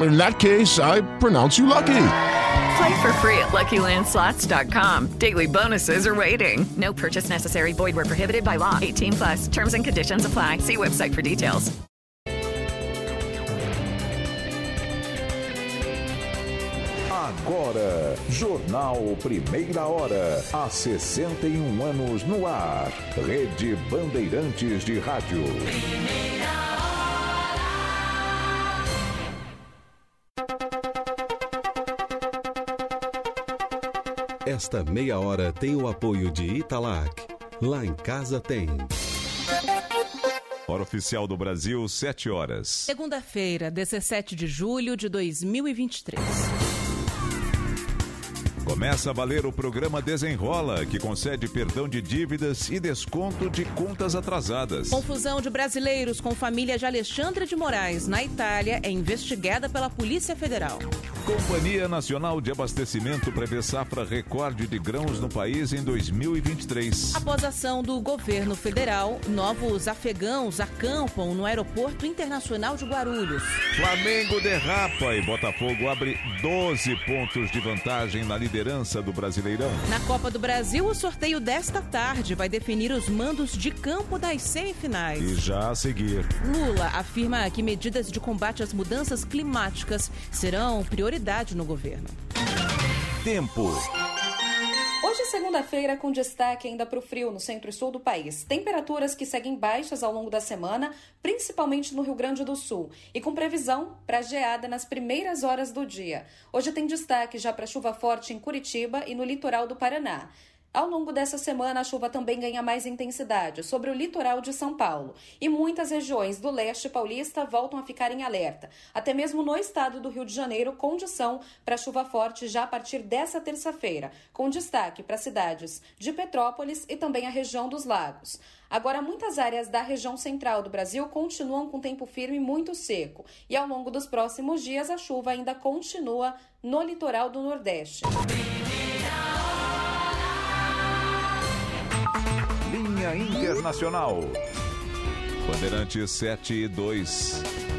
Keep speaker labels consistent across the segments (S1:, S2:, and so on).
S1: In that case, I pronounce you lucky.
S2: Play for free at LuckyLandSlots.com. Daily bonuses are waiting. No purchase necessary. Void where prohibited by law. 18 plus. Terms and conditions apply. See website for details.
S3: Agora, Jornal Primeira Hora. Há 61 um anos no ar. Rede Bandeirantes de Rádio.
S4: Esta meia hora tem o apoio de Italac. Lá em casa tem.
S5: Hora oficial do Brasil, 7 horas.
S6: Segunda-feira, 17 de julho de 2023.
S5: Começa a valer o programa Desenrola, que concede perdão de dívidas e desconto de contas atrasadas.
S6: Confusão de brasileiros com família de Alexandre de Moraes na Itália é investigada pela Polícia Federal.
S5: Companhia Nacional de Abastecimento prevê safra recorde de grãos no país em 2023.
S6: Após ação do governo federal, novos afegãos acampam no Aeroporto Internacional de Guarulhos.
S5: Flamengo derrapa e Botafogo abre 12 pontos de vantagem na liderança do Brasileirão.
S6: Na Copa do Brasil, o sorteio desta tarde vai definir os mandos de campo das semifinais.
S5: E já a seguir.
S6: Lula afirma que medidas de combate às mudanças climáticas serão prioridade no governo.
S5: Tempo.
S7: Hoje é segunda-feira com destaque ainda para o frio no centro e sul do país. Temperaturas que seguem baixas ao longo da semana, principalmente no Rio Grande do Sul, e com previsão para geada nas primeiras horas do dia. Hoje tem destaque já para chuva forte em Curitiba e no litoral do Paraná. Ao longo dessa semana, a chuva também ganha mais intensidade sobre o litoral de São Paulo e muitas regiões do leste paulista voltam a ficar em alerta. Até mesmo no estado do Rio de Janeiro, condição para chuva forte já a partir dessa terça-feira, com destaque para cidades de Petrópolis e também a região dos lagos. Agora, muitas áreas da região central do Brasil continuam com tempo firme muito seco e ao longo dos próximos dias a chuva ainda continua no litoral do Nordeste.
S5: Internacional. Bandeirantes 7 e 2.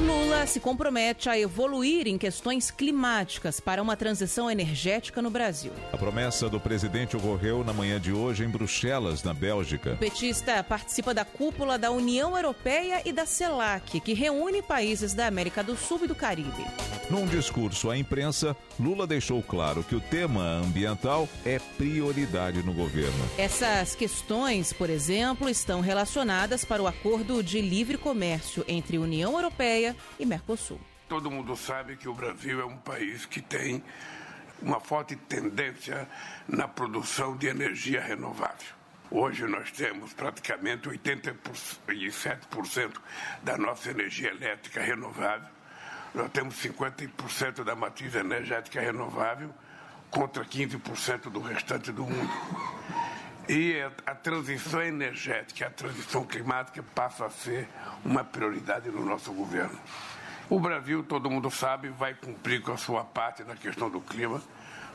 S6: Lula se compromete a evoluir em questões climáticas para uma transição energética no Brasil.
S5: A promessa do presidente ocorreu na manhã de hoje em Bruxelas, na Bélgica.
S6: O petista participa da cúpula da União Europeia e da CELAC, que reúne países da América do Sul e do Caribe.
S5: Num discurso à imprensa, Lula deixou claro que o tema ambiental é prioridade no governo.
S6: Essas questões, por exemplo, estão relacionadas para o acordo de livre comércio entre União Europeia e Mercosul.
S8: Todo mundo sabe que o Brasil é um país que tem uma forte tendência na produção de energia renovável. Hoje nós temos praticamente 87% da nossa energia elétrica renovável. Nós temos 50% da matriz energética renovável contra 15% do restante do mundo. E a transição energética, a transição climática passa a ser uma prioridade no nosso governo. O Brasil, todo mundo sabe, vai cumprir com a sua parte na questão do clima.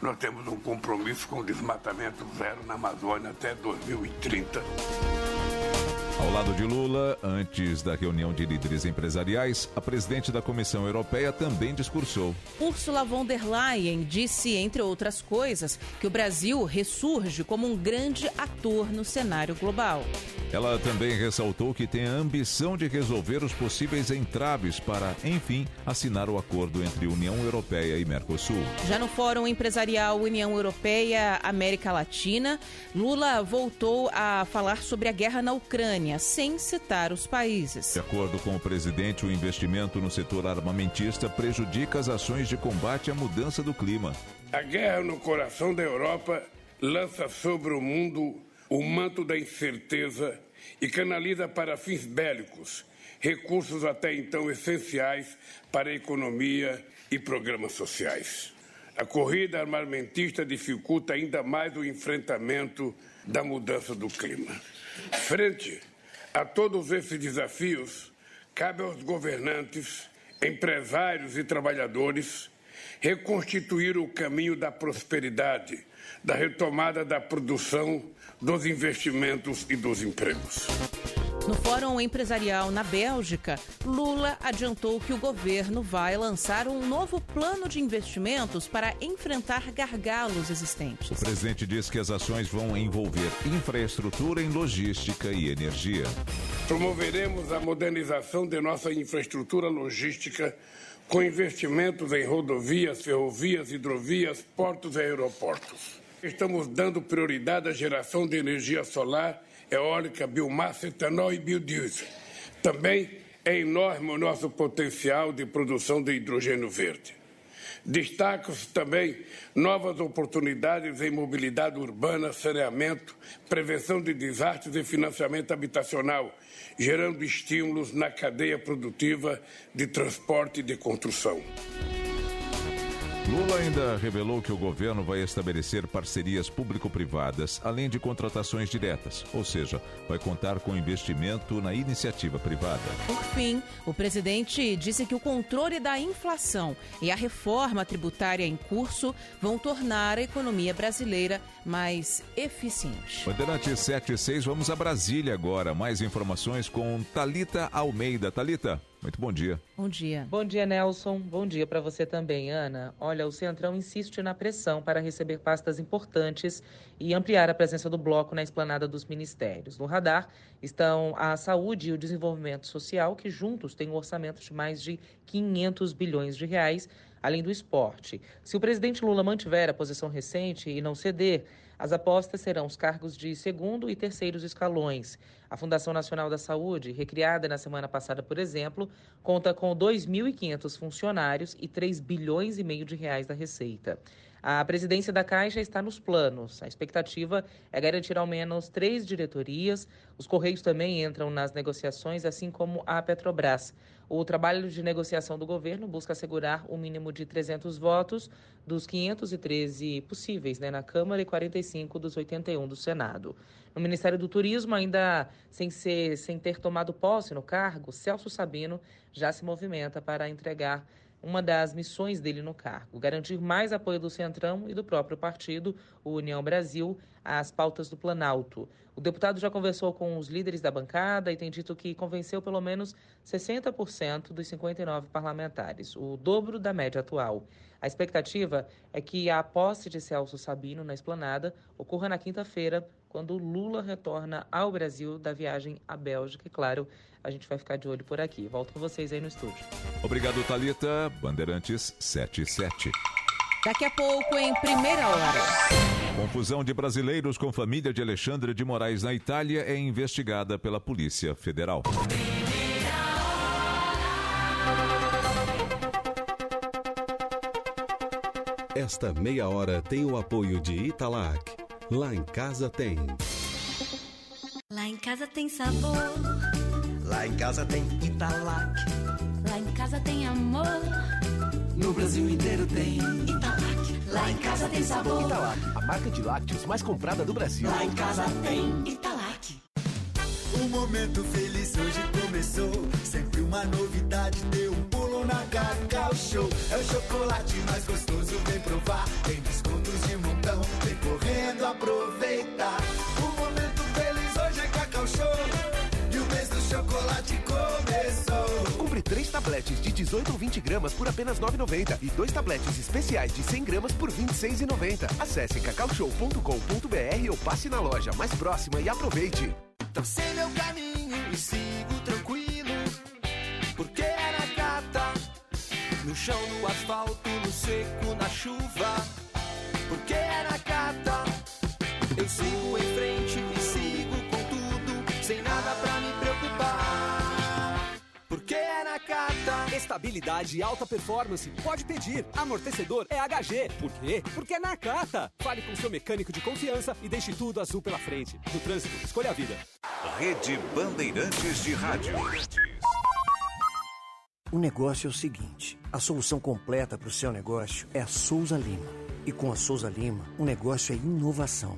S8: Nós temos um compromisso com o desmatamento zero na Amazônia até 2030.
S5: Ao lado de Lula, antes da reunião de líderes empresariais, a presidente da Comissão Europeia também discursou.
S6: Ursula von der Leyen disse, entre outras coisas, que o Brasil ressurge como um grande ator no cenário global.
S5: Ela também ressaltou que tem a ambição de resolver os possíveis entraves para, enfim, assinar o acordo entre União Europeia e Mercosul.
S6: Já no Fórum Empresarial União Europeia-América Latina, Lula voltou a falar sobre a guerra na Ucrânia Ucrânia, sem citar os países.
S5: De acordo com o presidente, o investimento no setor armamentista prejudica as ações de combate à mudança do clima.
S8: A guerra no coração da Europa lança sobre o mundo o manto da incerteza e canaliza para fins bélicos recursos até então essenciais para a economia e programas sociais. A corrida armamentista dificulta ainda mais o enfrentamento da mudança do clima. Frente a todos esses desafios, cabe aos governantes, empresários e trabalhadores reconstituir o caminho da prosperidade, da retomada da produção, dos investimentos e dos empregos.
S6: No Fórum Empresarial na Bélgica, Lula adiantou que o governo vai lançar um novo plano de investimentos para enfrentar gargalos existentes.
S5: O presidente diz que as ações vão envolver infraestrutura em logística e energia.
S8: Promoveremos a modernização de nossa infraestrutura logística com investimentos em rodovias, ferrovias, hidrovias, portos e aeroportos. Estamos dando prioridade à geração de energia solar eólica, biomassa, etanol e biodiesel. Também é enorme o nosso potencial de produção de hidrogênio verde. Destaca-se também novas oportunidades em mobilidade urbana, saneamento, prevenção de desastres e financiamento habitacional, gerando estímulos na cadeia produtiva de transporte e de construção.
S5: Lula ainda revelou que o governo vai estabelecer parcerias público-privadas, além de contratações diretas, ou seja, vai contar com investimento na iniciativa privada.
S6: Por fim, o presidente disse que o controle da inflação e a reforma tributária em curso vão tornar a economia brasileira mais eficiente.
S5: Bandeirante 76, vamos a Brasília agora. Mais informações com Talita Almeida. Talita. Muito bom dia.
S6: Bom dia.
S9: Bom dia, Nelson. Bom dia para você também, Ana. Olha, o Centrão insiste na pressão para receber pastas importantes e ampliar a presença do bloco na esplanada dos ministérios. No radar estão a saúde e o desenvolvimento social, que juntos têm um orçamento de mais de 500 bilhões de reais, além do esporte. Se o presidente Lula mantiver a posição recente e não ceder, as apostas serão os cargos de segundo e terceiros escalões. A Fundação Nacional da Saúde, recriada na semana passada, por exemplo, conta com 2.500 funcionários e 3 bilhões e meio de reais da receita. A presidência da Caixa está nos planos. A expectativa é garantir ao menos três diretorias. Os Correios também entram nas negociações, assim como a Petrobras. O trabalho de negociação do governo busca assegurar o um mínimo de 300 votos dos 513 possíveis né, na Câmara e 45 dos 81 do Senado. No Ministério do Turismo, ainda sem, ser, sem ter tomado posse no cargo, Celso Sabino já se movimenta para entregar uma das missões dele no cargo, garantir mais apoio do Centrão e do próprio partido, o União Brasil, às pautas do Planalto. O deputado já conversou com os líderes da bancada e tem dito que convenceu pelo menos 60% dos 59 parlamentares, o dobro da média atual. A expectativa é que a posse de Celso Sabino na esplanada ocorra na quinta-feira, quando Lula retorna ao Brasil da viagem à Bélgica. E claro, a gente vai ficar de olho por aqui. Volto com vocês aí no estúdio.
S5: Obrigado, Talita. Bandeirantes 77.
S6: Daqui a pouco, em primeira hora.
S5: Confusão de brasileiros com família de Alexandre de Moraes na Itália é investigada pela Polícia Federal.
S4: Esta meia hora tem o apoio de Italac. Lá em casa tem.
S10: Lá em casa tem sabor.
S11: Lá em casa tem Italac.
S10: Lá em casa tem amor.
S11: No Brasil inteiro tem
S10: Italac. Lá em casa tem sabor.
S11: Italac, a marca de lácteos mais comprada do Brasil.
S10: Lá em casa tem Italac.
S12: Um momento feliz hoje começou. Sempre uma novidade, deu um pulo na Cacau Show. É o chocolate mais gostoso, vem provar. Tem correndo aproveitar. Um momento feliz hoje é Cacau Show. E o mês do chocolate começou.
S11: Compre três tabletes de 18 ou 20 gramas por apenas R$ 9,90 e dois tabletes especiais de 100 gramas por R$ 26,90. Acesse cacaushow.com.br ou passe na loja mais próxima e aproveite.
S12: Tracei meu caminho e sigo tranquilo, porque era gata. No chão, no asfalto, no seco, na chuva, porque era gata. Eu sigo em frente e sigo com tudo, sem nada pra me preocupar. Porque é na Cata.
S13: Estabilidade e alta performance. Pode pedir. Amortecedor é HG. Por quê? Porque é na Cata. Fale com seu mecânico de confiança e deixe tudo azul pela frente. No trânsito, escolha a vida.
S3: Rede Bandeirantes de Rádio.
S14: O negócio é o seguinte: a solução completa para o seu negócio é a Souza Lima. E com a Souza Lima, o negócio é inovação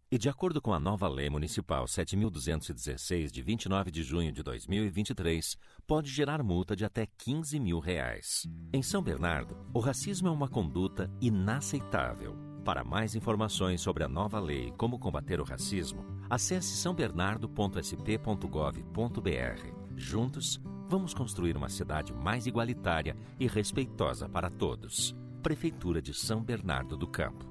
S15: E de acordo com a nova Lei Municipal 7.216, de 29 de junho de 2023, pode gerar multa de até 15 mil reais. Em São Bernardo, o racismo é uma conduta inaceitável. Para mais informações sobre a nova lei e como combater o racismo, acesse sãobernardo.sp.gov.br. Juntos, vamos construir uma cidade mais igualitária e respeitosa para todos. Prefeitura de São Bernardo do Campo.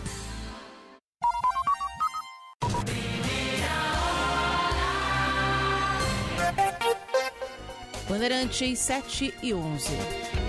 S16: bandeirantes.
S6: Bandeirantes 7 e 11.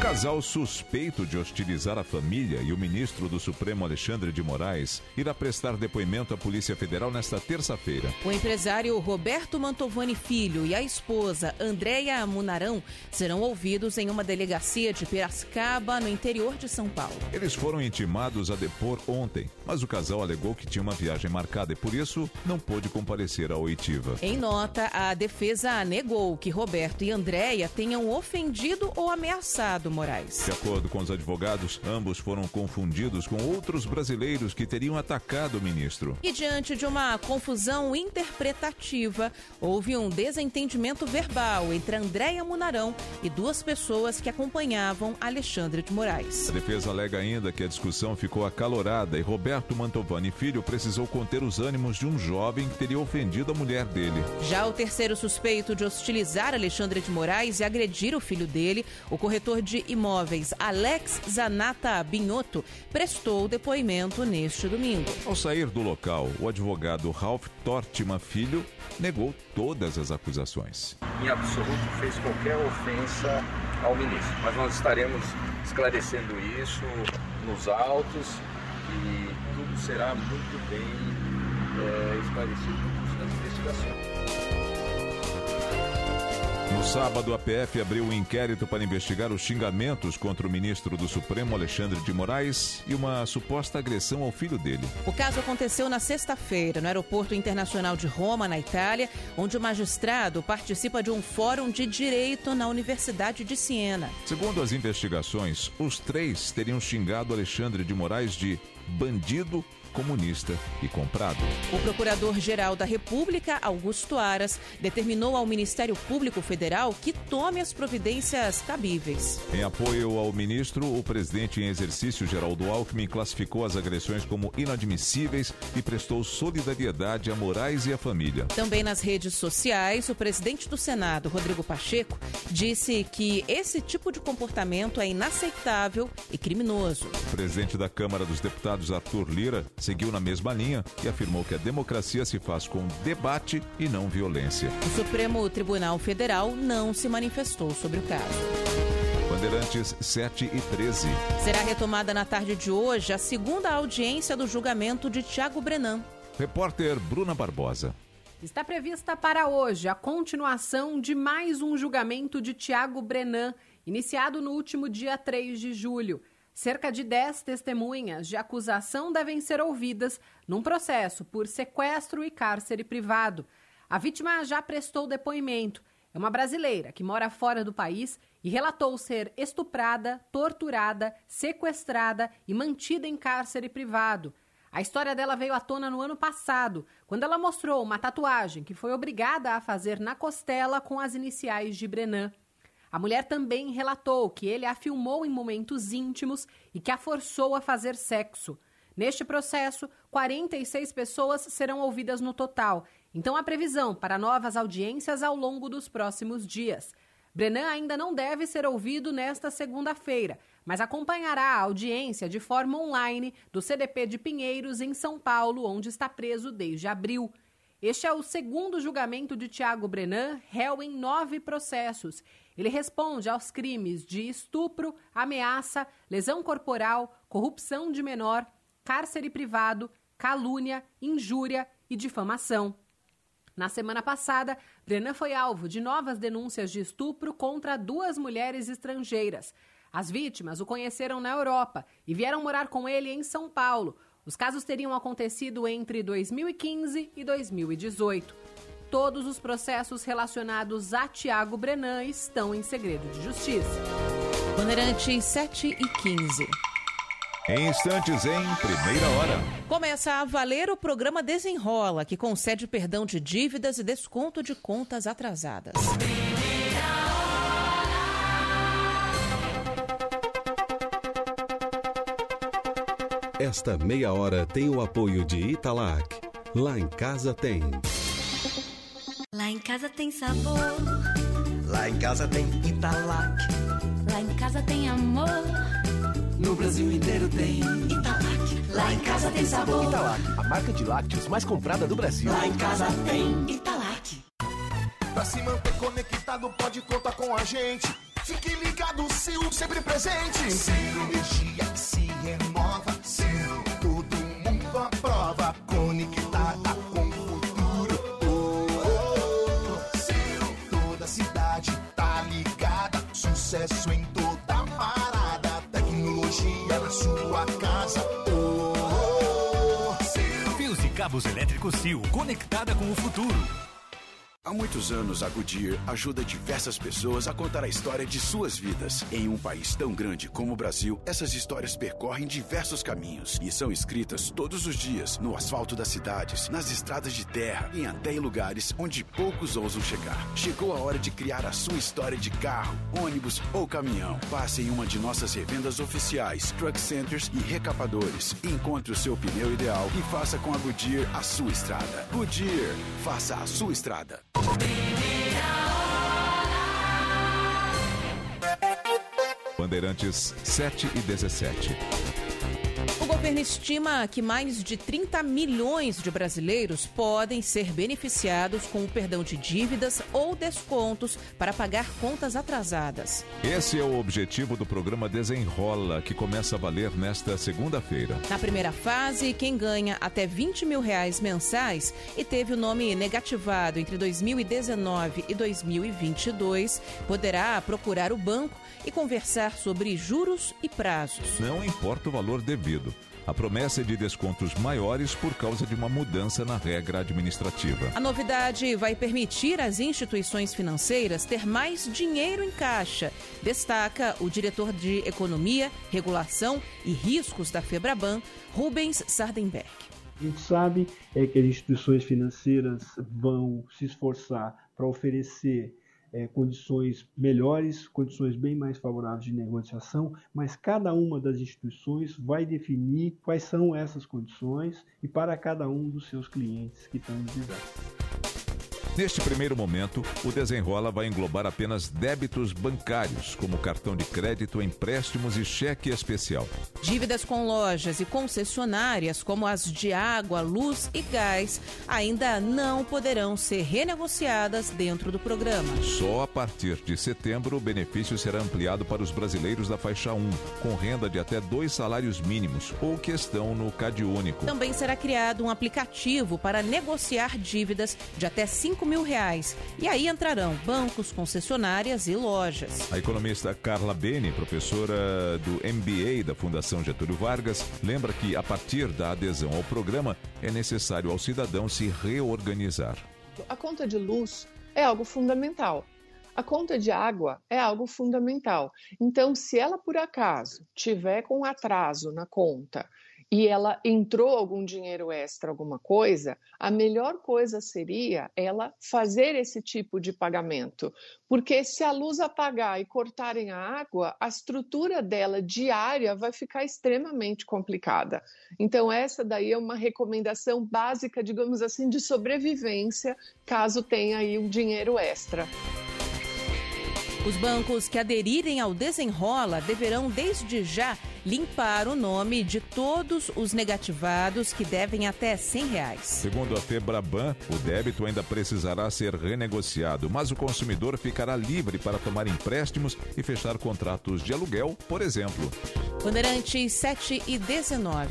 S5: Casal suspeito de hostilizar a família e o ministro do Supremo Alexandre de Moraes irá prestar depoimento à Polícia Federal nesta terça-feira.
S6: O empresário Roberto Mantovani Filho e a esposa Andréia Munarão serão ouvidos em uma delegacia de Piracicaba, no interior de São Paulo.
S5: Eles foram intimados a depor ontem, mas o casal alegou que tinha uma viagem marcada e por isso não pôde comparecer à oitiva.
S6: Em nota, a defesa negou que Roberto e Andréia tenham ofendido ou ameaçado Moraes.
S5: De acordo com os advogados, ambos foram confundidos com outros brasileiros que teriam atacado o ministro.
S6: E diante de uma confusão interpretativa, houve um desentendimento verbal entre Andréia Munarão e duas pessoas que acompanhavam Alexandre de Moraes.
S5: A defesa alega ainda que a discussão ficou acalorada e Roberto Mantovani Filho precisou conter os ânimos de um jovem que teria ofendido a mulher dele.
S6: Já o terceiro suspeito de hostilizar Alexandre de Moraes e agredir o filho dele, o corretor de imóveis Alex Zanata Binhoto, prestou depoimento neste domingo.
S5: Ao sair do local, o advogado Ralph Tortima Filho negou todas as acusações.
S17: Em absoluto fez qualquer ofensa ao ministro, mas nós estaremos esclarecendo isso nos autos e tudo será muito bem é, esclarecido no curso das investigações.
S5: No sábado, a PF abriu um inquérito para investigar os xingamentos contra o ministro do Supremo, Alexandre de Moraes, e uma suposta agressão ao filho dele.
S6: O caso aconteceu na sexta-feira, no Aeroporto Internacional de Roma, na Itália, onde o magistrado participa de um fórum de direito na Universidade de Siena.
S5: Segundo as investigações, os três teriam xingado Alexandre de Moraes de bandido comunista e comprado.
S6: O Procurador-Geral da República, Augusto Aras, determinou ao Ministério Público Federal que tome as providências cabíveis.
S5: Em apoio ao ministro, o presidente em exercício, Geraldo Alckmin, classificou as agressões como inadmissíveis e prestou solidariedade a Moraes e à família.
S6: Também nas redes sociais, o presidente do Senado, Rodrigo Pacheco, disse que esse tipo de comportamento é inaceitável e criminoso.
S5: O presidente da Câmara dos Deputados, Arthur Lira, seguiu na mesma linha e afirmou que a democracia se faz com debate e não violência.
S6: O Supremo Tribunal Federal não se manifestou sobre o caso.
S5: Bandeirantes 7 e 13.
S6: Será retomada na tarde de hoje a segunda audiência do julgamento de Tiago Brenan.
S5: Repórter Bruna Barbosa.
S18: Está prevista para hoje a continuação de mais um julgamento de Tiago Brenan, iniciado no último dia 3 de julho. Cerca de 10 testemunhas de acusação devem ser ouvidas num processo por sequestro e cárcere privado. A vítima já prestou depoimento. É uma brasileira que mora fora do país e relatou ser estuprada, torturada, sequestrada e mantida em cárcere privado. A história dela veio à tona no ano passado, quando ela mostrou uma tatuagem que foi obrigada a fazer na costela com as iniciais de Brenan. A mulher também relatou que ele a filmou em momentos íntimos e que a forçou a fazer sexo. Neste processo, 46 pessoas serão ouvidas no total, então há previsão para novas audiências ao longo dos próximos dias. Brenan ainda não deve ser ouvido nesta segunda-feira, mas acompanhará a audiência de forma online do CDP de Pinheiros, em São Paulo, onde está preso desde abril. Este é o segundo julgamento de Tiago Brenan, réu em nove processos. Ele responde aos crimes de estupro, ameaça, lesão corporal, corrupção de menor, cárcere privado, calúnia, injúria e difamação. Na semana passada, Brenan foi alvo de novas denúncias de estupro contra duas mulheres estrangeiras. As vítimas o conheceram na Europa e vieram morar com ele em São Paulo. Os casos teriam acontecido entre 2015 e 2018. Todos os processos relacionados a Tiago Brenan estão em segredo de justiça.
S6: Bandeirantes 7 e 15.
S5: Em instantes, em primeira hora.
S6: Começa a valer o programa Desenrola, que concede perdão de dívidas e desconto de contas atrasadas.
S4: Esta meia hora tem o apoio de Italac. Lá em casa tem.
S10: Lá em casa tem sabor.
S12: Lá em casa tem Italac.
S10: Lá em casa tem amor.
S12: No Brasil inteiro tem
S10: Italac. Lá em casa tem sabor.
S11: Italac, a marca de lácteos mais comprada do Brasil.
S10: Lá em casa tem Italac.
S12: Pra se manter conectado, pode contar com a gente. Fique ligado, Sil, sempre presente. Sil, energia que se renova. Sil, todo mundo aprova. Conectada Sucesso em toda parada. Tecnologia na sua casa. Oh, oh, oh.
S19: Fios e cabos elétricos Sil, conectada com o futuro.
S20: Há muitos anos, a Goodyear ajuda diversas pessoas a contar a história de suas vidas. Em um país tão grande como o Brasil, essas histórias percorrem diversos caminhos e são escritas todos os dias no asfalto das cidades, nas estradas de terra e até em lugares onde poucos ousam chegar. Chegou a hora de criar a sua história de carro, ônibus ou caminhão. Passe em uma de nossas revendas oficiais, truck centers e recapadores. Encontre o seu pneu ideal e faça com a Goodyear a sua estrada. Goodyear, faça a sua estrada.
S5: Bandeirantes 7 e 17.
S6: O governo estima que mais de 30 milhões de brasileiros podem ser beneficiados com o perdão de dívidas ou descontos para pagar contas atrasadas.
S5: Esse é o objetivo do programa Desenrola, que começa a valer nesta segunda-feira.
S6: Na primeira fase, quem ganha até 20 mil reais mensais e teve o nome negativado entre 2019 e 2022 poderá procurar o banco e conversar sobre juros e prazos.
S5: Não importa o valor devido. A promessa é de descontos maiores por causa de uma mudança na regra administrativa.
S6: A novidade vai permitir às instituições financeiras ter mais dinheiro em caixa, destaca o diretor de Economia, Regulação e Riscos da Febraban, Rubens Sardenberg.
S21: A gente sabe é que as instituições financeiras vão se esforçar para oferecer é, condições melhores, condições bem mais favoráveis de negociação, mas cada uma das instituições vai definir quais são essas condições e para cada um dos seus clientes que estão endividados.
S5: Neste primeiro momento, o desenrola vai englobar apenas débitos bancários, como cartão de crédito, empréstimos e cheque especial.
S6: Dívidas com lojas e concessionárias, como as de água, luz e gás, ainda não poderão ser renegociadas dentro do programa.
S5: Só a partir de setembro, o benefício será ampliado para os brasileiros da faixa 1, com renda de até dois salários mínimos ou que estão no Cade Único.
S6: Também será criado um aplicativo para negociar dívidas de até 5 mil reais. E aí entrarão bancos, concessionárias e lojas.
S5: A economista Carla Beni, professora do MBA da Fundação Getúlio Vargas, lembra que a partir da adesão ao programa é necessário ao cidadão se reorganizar.
S22: A conta de luz é algo fundamental.
S23: A conta de água é algo fundamental. Então, se ela por acaso tiver com atraso na conta e ela entrou algum dinheiro extra, alguma coisa, a melhor coisa seria ela fazer esse tipo de pagamento. Porque se a luz apagar e cortarem a água, a estrutura dela diária vai ficar extremamente complicada. Então, essa daí é uma recomendação básica, digamos assim, de sobrevivência, caso tenha aí um dinheiro extra.
S6: Os bancos que aderirem ao Desenrola deverão, desde já, limpar o nome de todos os negativados que devem até 100 reais.
S5: Segundo a Febraban, o débito ainda precisará ser renegociado, mas o consumidor ficará livre para tomar empréstimos e fechar contratos de aluguel, por exemplo.
S6: Bandeirantes 7 e 19.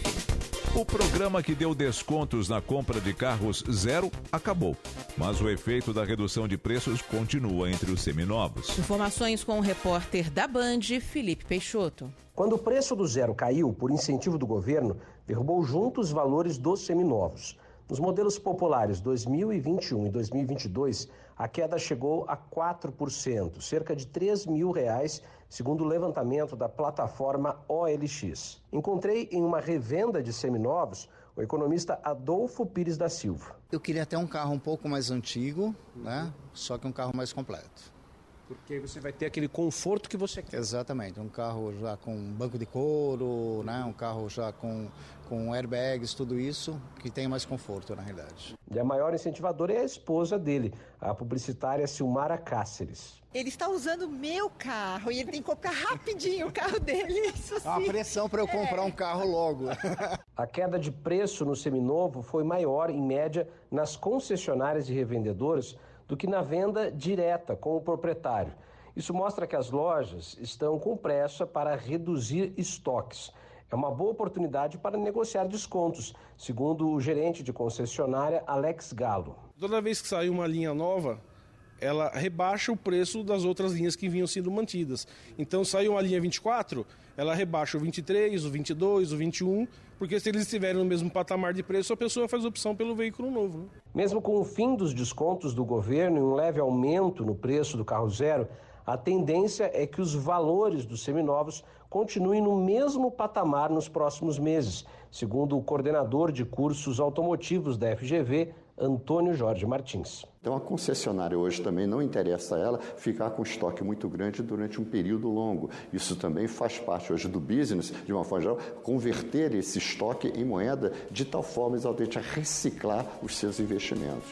S5: O programa que deu descontos na compra de carros zero acabou, mas o efeito da redução de preços continua entre os seminovos.
S6: Informações com o repórter da Band, Felipe Peixoto.
S24: Quando o preço do zero caiu, por incentivo do governo, derrubou junto os valores dos seminovos. Nos modelos populares 2021 e 2022, a queda chegou a 4%, cerca de 3 mil reais, segundo o levantamento da plataforma OLX. Encontrei em uma revenda de seminovos o economista Adolfo Pires da Silva.
S25: Eu queria até um carro um pouco mais antigo, né? Só que um carro mais completo.
S11: Porque você vai ter aquele conforto que você quer.
S25: Exatamente, um carro já com banco de couro, né? um carro já com, com airbags, tudo isso, que tenha mais conforto na realidade.
S24: E a maior incentivadora é a esposa dele, a publicitária Silmara Cáceres.
S26: Ele está usando meu carro e ele tem que comprar rapidinho o carro dele. Isso sim.
S25: A pressão para eu comprar
S26: É.
S25: um carro logo.
S24: A queda de preço no seminovo foi maior, em média, nas concessionárias e revendedoras do que na venda direta com o proprietário. Isso mostra que as lojas estão com pressa para reduzir estoques. É uma boa oportunidade para negociar descontos, segundo o gerente de concessionária Alex Galo.
S11: Toda vez que sai uma linha nova, ela rebaixa o preço das outras linhas que vinham sendo mantidas. Então, saiu uma linha 24, ela rebaixa o 23, o 22, o 21, porque se eles estiverem no mesmo patamar de preço, a pessoa faz opção pelo veículo novo. Né?
S24: Mesmo com o fim dos descontos do governo e um leve aumento no preço do carro zero, a tendência é que os valores dos seminovos continuem no mesmo patamar nos próximos meses, segundo o coordenador de cursos automotivos da FGV, Antônio Jorge Martins.
S27: Então, a concessionária hoje também não interessa a ela ficar com estoque muito grande durante um período longo. Isso também faz parte hoje do business, de uma forma geral, converter esse estoque em moeda de tal forma exatamente a reciclar os seus investimentos.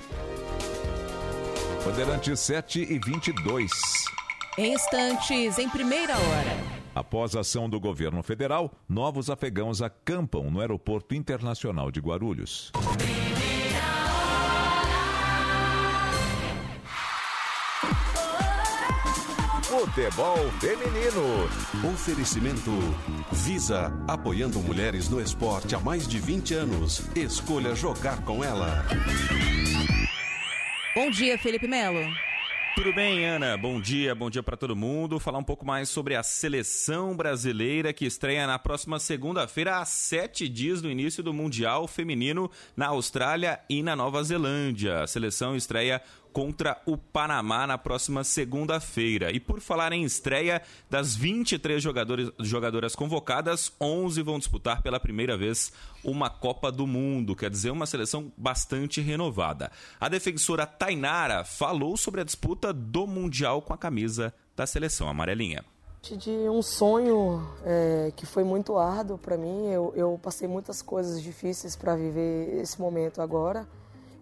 S5: Bandeirantes 7 e 22.
S6: Em instantes, em primeira hora.
S5: Após a ação do governo federal, novos afegãos acampam no Aeroporto Internacional de Guarulhos.
S4: Futebol Feminino. Oferecimento Visa, apoiando mulheres no esporte há mais de 20 anos. Escolha jogar com ela.
S6: Bom dia, Felipe Melo.
S28: Tudo bem, Ana? Bom dia, bom dia para todo mundo. Falar um pouco mais sobre a seleção brasileira que estreia na próxima segunda-feira, a sete dias do início do Mundial Feminino na Austrália e na Nova Zelândia. A seleção estreia contra o Panamá na próxima segunda-feira. E por falar em estreia, das 23 jogadores, jogadoras convocadas, 11 vão disputar pela primeira vez uma Copa do Mundo, quer dizer, uma seleção bastante renovada. A defensora Tainara falou sobre a disputa do Mundial com a camisa da seleção amarelinha
S29: de um sonho é, que foi muito árduo para mim. Eu, eu, passei muitas coisas difíceis para viver esse momento agora.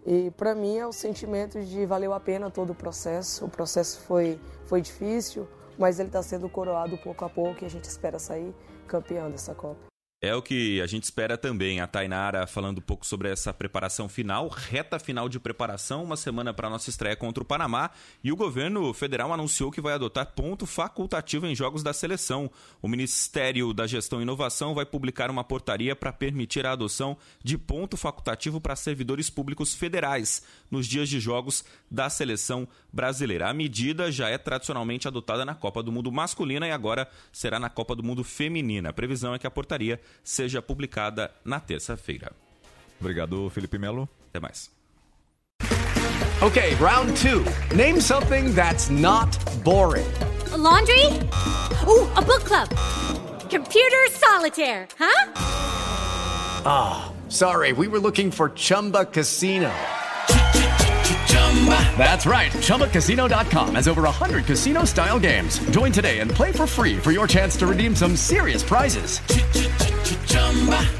S29: E para mim é o sentimento de valeu a pena todo o processo. O processo foi, foi difícil, mas ele está sendo coroado pouco a pouco e a gente espera sair campeão dessa Copa.
S28: É o que a gente espera também. A Tainara falando um pouco sobre essa preparação final, reta final de preparação, uma semana para nossa estreia contra o Panamá. E o governo federal anunciou que vai adotar ponto facultativo em jogos da seleção. O Ministério da Gestão e Inovação vai publicar uma portaria para permitir a adoção de ponto facultativo para servidores públicos federais nos dias de jogos da seleção brasileira. A medida já é tradicionalmente adotada na Copa do Mundo masculina e agora será na Copa do Mundo feminina. A previsão é que a portaria seja publicada na terça-feira.
S5: Obrigado, Felipe Melo.
S28: Até mais.
S30: Okay, round two. Name something that's not boring.
S31: A laundry? Ooh, a book club. Computer solitaire, huh?
S30: Ah, oh, sorry, we were looking for Chumba Casino. That's right. ChumbaCasino.com has over 100 casino style games. Join today and play for free for your chance to redeem some serious prizes.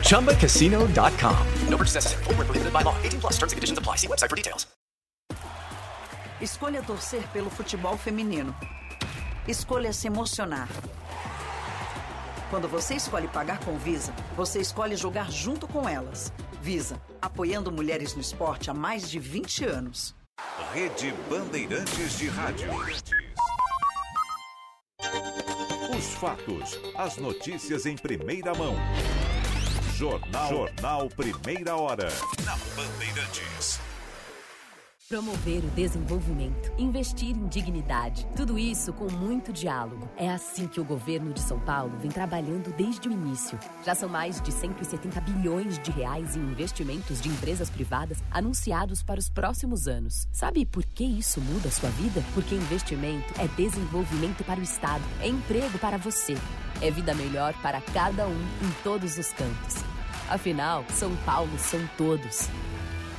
S30: ChumbaCasino.com. No purchase necessary. Full prohibited by law. 18 plus terms and conditions apply. See website for details.
S32: Escolha torcer pelo futebol feminino. Escolha se emocionar. Quando você escolhe pagar com Visa, você escolhe jogar junto com elas. Visa, apoiando mulheres no esporte há mais de 20 anos.
S5: Rede Bandeirantes de Rádio. Os fatos, as notícias em primeira mão. Jornal, Jornal Primeira Hora. Na Bandeirantes.
S29: Promover o desenvolvimento, investir em dignidade, tudo isso com muito diálogo. É assim que o governo de São Paulo vem trabalhando desde o início. Já são mais de 170 bilhões de reais em investimentos de empresas privadas anunciados para os próximos anos. Sabe por que isso muda a sua vida? Porque investimento é desenvolvimento para o Estado, é emprego para você, é vida melhor para cada um em todos os cantos. Afinal, São Paulo são todos.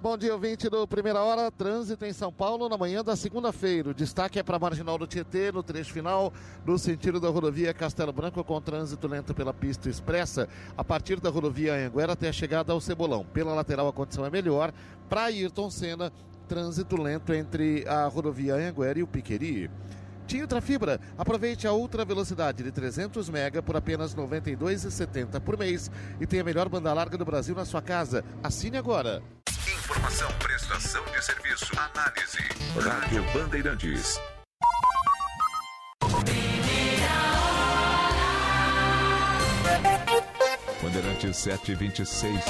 S33: Bom dia, ouvinte do Primeira Hora. Trânsito em São Paulo na manhã da segunda-feira. O destaque é para a Marginal do Tietê, no trecho final, no sentido da rodovia Castelo Branco, com trânsito lento pela pista expressa, a partir da rodovia Anhanguera até a chegada ao Cebolão. Pela lateral, a condição é melhor. Para Ayrton Senna, trânsito lento entre a rodovia Anhanguera e o Piqueri. Tinha Ultrafibra. Aproveite a ultra velocidade de 300 mega por apenas R$ 92,70 por mês e tenha a melhor banda larga do Brasil na sua casa. Assine agora.
S5: Informação, prestação de serviço, análise. Rádio Bandeirantes.
S34: Bandeirantes 726.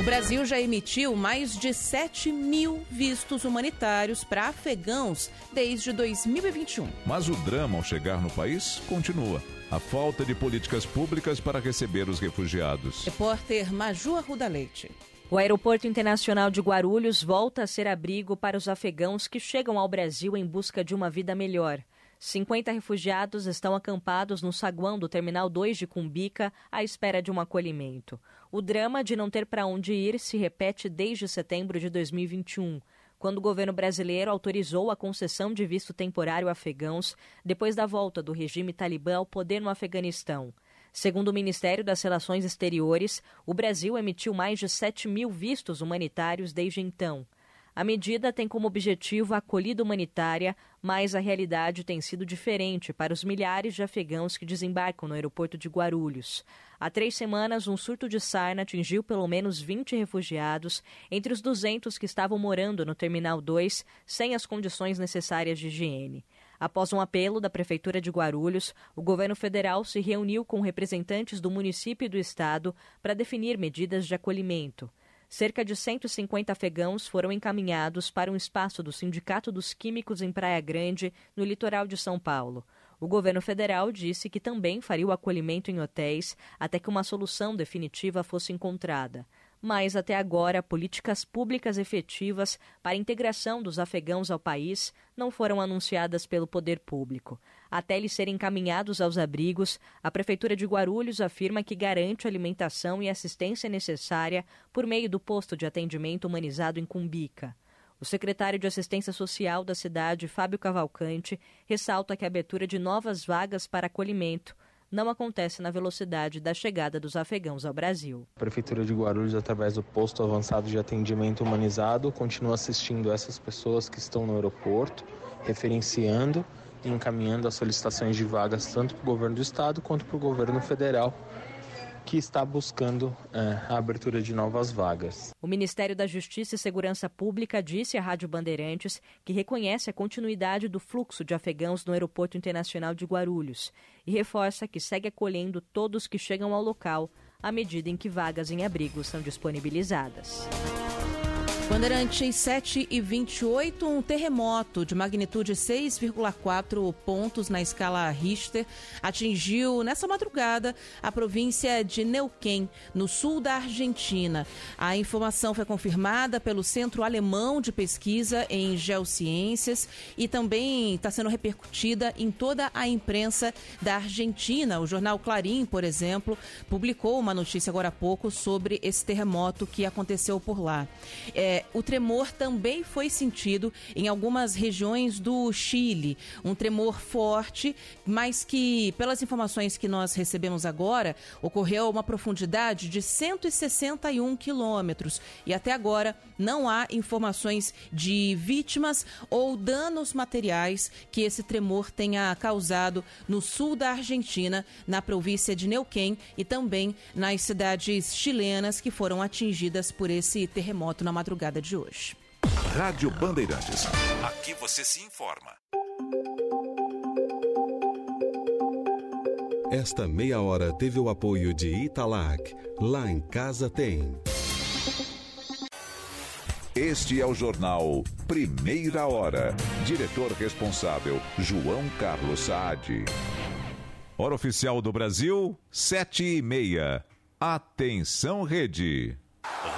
S6: O Brasil já emitiu mais de 7 mil vistos humanitários para afegãos desde 2021.
S34: Mas o drama ao chegar no país continua. A falta de políticas públicas para receber os refugiados.
S6: Repórter Maju Arruda Leite.
S35: O Aeroporto Internacional de Guarulhos volta a ser abrigo para os afegãos que chegam ao Brasil em busca de uma vida melhor. 50 refugiados estão acampados no saguão do Terminal 2 de Cumbica à espera de um acolhimento. O drama de não ter para onde ir se repete desde setembro de 2021, quando o governo brasileiro autorizou a concessão de visto temporário a afegãos depois da volta do regime talibã ao poder no Afeganistão. Segundo o Ministério das Relações Exteriores, o Brasil emitiu mais de 7 mil vistos humanitários desde então. A medida tem como objetivo a acolhida humanitária, mas a realidade tem sido diferente para os milhares de afegãos que desembarcam no aeroporto de Guarulhos. Há três semanas, um surto de sarna atingiu pelo menos 20 refugiados, entre os 200 que estavam morando no Terminal 2, sem as condições necessárias de higiene. Após um apelo da Prefeitura de Guarulhos, o governo federal se reuniu com representantes do município e do estado para definir medidas de acolhimento. Cerca de 150 afegãos foram encaminhados para um espaço do Sindicato dos Químicos em Praia Grande, no litoral de São Paulo. O governo federal disse que também faria o acolhimento em hotéis até que uma solução definitiva fosse encontrada mas até agora políticas públicas efetivas para a integração dos afegãos ao país não foram anunciadas pelo poder público. Até eles serem encaminhados aos abrigos, a Prefeitura de Guarulhos afirma que garante alimentação e assistência necessária por meio do posto de atendimento humanizado em Cumbica. O secretário de Assistência Social da cidade, Fábio Cavalcante, ressalta que a abertura de novas vagas para acolhimento não acontece na velocidade da chegada dos afegãos ao Brasil.
S36: A Prefeitura de Guarulhos, através do posto avançado de atendimento humanizado, continua assistindo essas pessoas que estão no aeroporto, referenciando e encaminhando as solicitações de vagas tanto para o governo do estado quanto para o governo federal que está buscando é, a abertura de novas vagas.
S35: O Ministério da Justiça e Segurança Pública disse à Rádio Bandeirantes que reconhece a continuidade do fluxo de afegãos no Aeroporto Internacional de Guarulhos e reforça que segue acolhendo todos que chegam ao local à medida em que vagas em abrigo são disponibilizadas.
S6: Bandeirantes 7 e 28, um terremoto de magnitude 6,4 pontos na escala Richter atingiu nessa madrugada a província de Neuquén, no sul da Argentina. A informação foi confirmada pelo Centro Alemão de Pesquisa em Geociências e também está sendo repercutida em toda a imprensa da Argentina. O jornal Clarim, por exemplo, publicou uma notícia agora há pouco sobre esse terremoto que aconteceu por lá. É, o tremor também foi sentido em algumas regiões do Chile. Um tremor forte, mas que, pelas informações que nós recebemos agora, ocorreu a uma profundidade de 161 quilômetros. E até agora não há informações de vítimas ou danos materiais que esse tremor tenha causado no sul da Argentina, na província de Neuquén e também nas cidades chilenas que foram atingidas por esse terremoto na madrugada de hoje.
S5: Rádio Bandeirantes. Aqui você se informa.
S4: Esta meia hora teve o apoio de Italac. Lá em casa tem.
S5: Este é o jornal Primeira Hora. Diretor responsável, João Carlos Saad. Hora oficial do Brasil, sete e meia. Atenção, rede.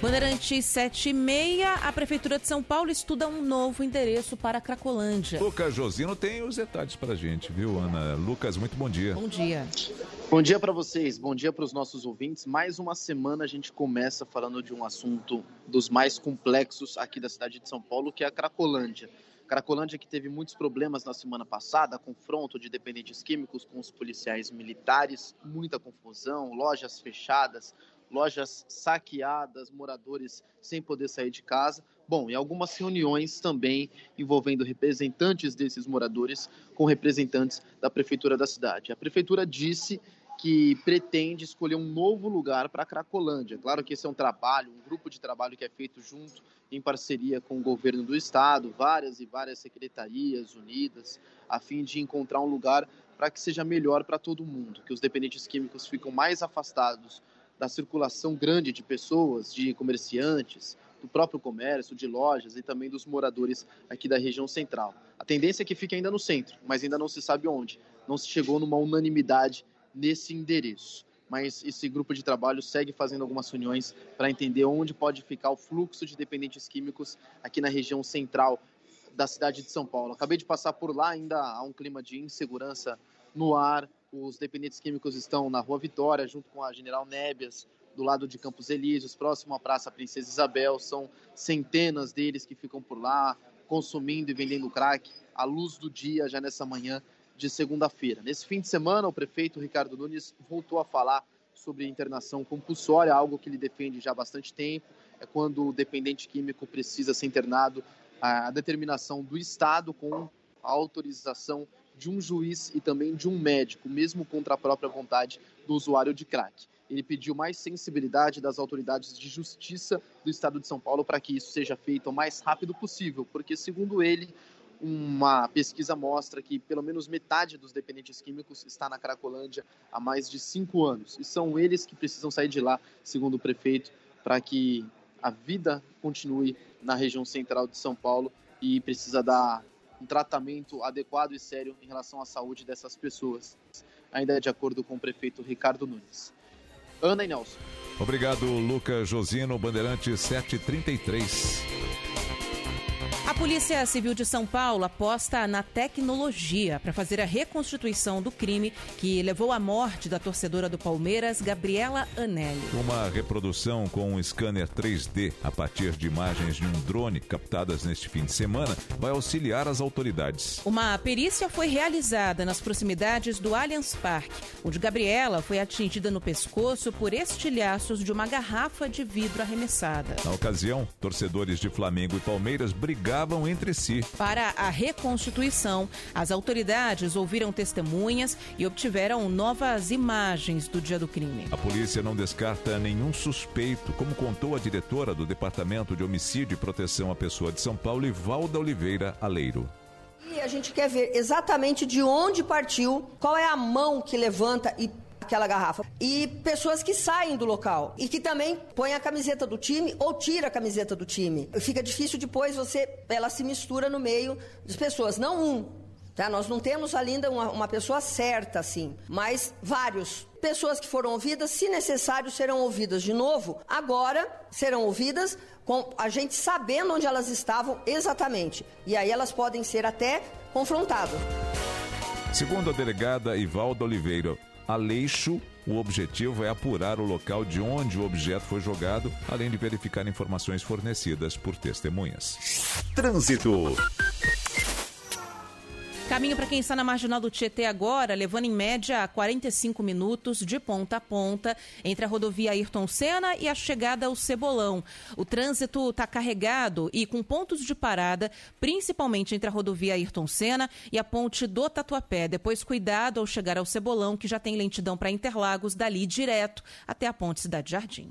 S6: Bandeirantes 7 e meia, a Prefeitura de São Paulo estuda um novo endereço para Cracolândia.
S5: Lucas Josino tem os detalhes para a gente, viu, Ana? Lucas, muito bom dia.
S6: Bom dia.
S37: Bom dia para vocês, bom dia para os nossos ouvintes. Mais uma semana a gente começa falando de um assunto dos mais complexos aqui da cidade de São Paulo, que é a Cracolândia. Cracolândia que teve muitos problemas na semana passada, confronto de dependentes químicos com os policiais militares, muita confusão, lojas fechadas, lojas saqueadas, moradores sem poder sair de casa. Bom, e algumas reuniões também envolvendo representantes desses moradores com representantes da prefeitura da cidade. A prefeitura disse que pretende escolher um novo lugar para a Cracolândia. Claro que esse é um trabalho, um grupo de trabalho que é feito junto, em parceria com o governo do estado, várias e várias secretarias unidas, a fim de encontrar um lugar para que seja melhor para todo mundo, que os dependentes químicos ficam mais afastados da circulação grande de pessoas, de comerciantes, do próprio comércio, de lojas e também dos moradores aqui da região central. A tendência é que fique ainda no centro, mas ainda não se sabe onde. Não se chegou numa unanimidade nesse endereço. Mas esse grupo de trabalho segue fazendo algumas reuniões para entender onde pode ficar o fluxo de dependentes químicos aqui na região central da cidade de São Paulo. Acabei de passar por lá, ainda há um clima de insegurança no ar, os dependentes químicos estão na Rua Vitória, junto com a General Nébias, do lado de Campos Elíseos, próximo à Praça Princesa Isabel. São centenas deles que ficam por lá, consumindo e vendendo crack à luz do dia, já nessa manhã de segunda-feira. Nesse fim de semana, o prefeito Ricardo Nunes voltou a falar sobre internação compulsória, algo que ele defende já há bastante tempo. É quando o dependente químico precisa ser internado, a determinação do Estado com a autorização de um juiz e também de um médico, mesmo contra a própria vontade do usuário de crack. Ele pediu mais sensibilidade das autoridades de justiça do estado de São Paulo para que isso seja feito o mais rápido possível, porque, segundo ele, uma pesquisa mostra que pelo menos metade dos dependentes químicos está na Cracolândia há mais de cinco anos. E são eles que precisam sair de lá, segundo o prefeito, para que a vida continue na região central de São Paulo e precisa dar um tratamento adequado e sério em relação à saúde dessas pessoas, ainda de acordo com o prefeito Ricardo Nunes. Ana e Nelson.
S5: Obrigado, Lucas Josino, Bandeirante 733.
S6: A Polícia Civil de São Paulo aposta na tecnologia para fazer a reconstituição do crime que levou à morte da torcedora do Palmeiras, Gabriela Anelli.
S5: Uma reprodução com um scanner 3D a partir de imagens de um drone captadas neste fim de semana vai auxiliar as autoridades.
S6: Uma perícia foi realizada nas proximidades do Allianz Parque, onde Gabriela foi atingida no pescoço por estilhaços de uma garrafa de vidro arremessada.
S5: Na ocasião, torcedores de Flamengo e Palmeiras brigaram entre si.
S6: Para a reconstituição, as autoridades ouviram testemunhas e obtiveram novas imagens do dia do crime.
S5: A polícia não descarta nenhum suspeito, como contou a diretora do Departamento de Homicídio e Proteção à Pessoa de São Paulo, Ivalda Oliveira Aleiro.
S38: E a gente quer ver exatamente de onde partiu, qual é a mão que levanta e aquela garrafa. E pessoas que saem do local e que também põem a camiseta do time ou tira a camiseta do time. Fica difícil depois você, ela se mistura no meio das pessoas, não um. Tá? Nós não temos ainda uma, uma pessoa certa assim, mas vários. Pessoas que foram ouvidas, se necessário, serão ouvidas de novo. Agora serão ouvidas com a gente sabendo onde elas estavam exatamente. E aí elas podem ser até confrontadas.
S5: Segundo a delegada Ivalda Oliveira, Aleixo, o objetivo é apurar o local de onde o objeto foi jogado, além de verificar informações fornecidas por testemunhas.
S3: Trânsito.
S6: Caminho para quem está na marginal do Tietê agora, levando em média 45 minutos de ponta a ponta entre a rodovia Ayrton Senna e a chegada ao Cebolão. O trânsito está carregado e com pontos de parada, principalmente entre a rodovia Ayrton Senna e a ponte do Tatuapé. Depois, cuidado ao chegar ao Cebolão, que já tem lentidão para Interlagos, dali direto até a ponte Cidade Jardim.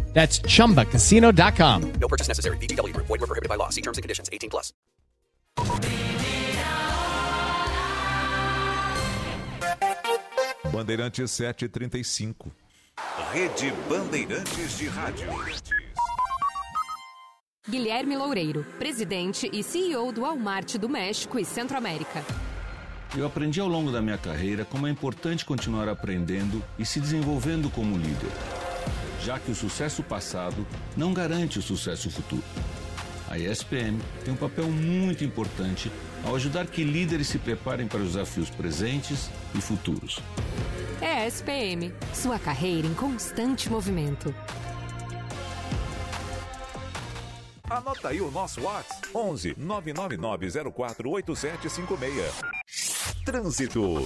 S36: That's chumbacasino.com.
S39: No purchase necessary. VGW Group. Void were prohibited by law. See terms and conditions. 18 plus.
S5: Bandeirantes 735.
S3: Rede Bandeirantes de Rádio.
S40: Guilherme Loureiro, presidente e CEO do Walmart do México e Centro-América.
S41: Eu aprendi ao longo da minha carreira como é importante continuar aprendendo e se desenvolvendo como líder, já que o sucesso passado não garante o sucesso futuro. A ESPM tem um papel muito importante ao ajudar que líderes se preparem para os desafios presentes e futuros.
S40: ESPM, sua carreira em constante movimento.
S3: Anota aí o nosso WhatsApp: 11 999048756. Trânsito.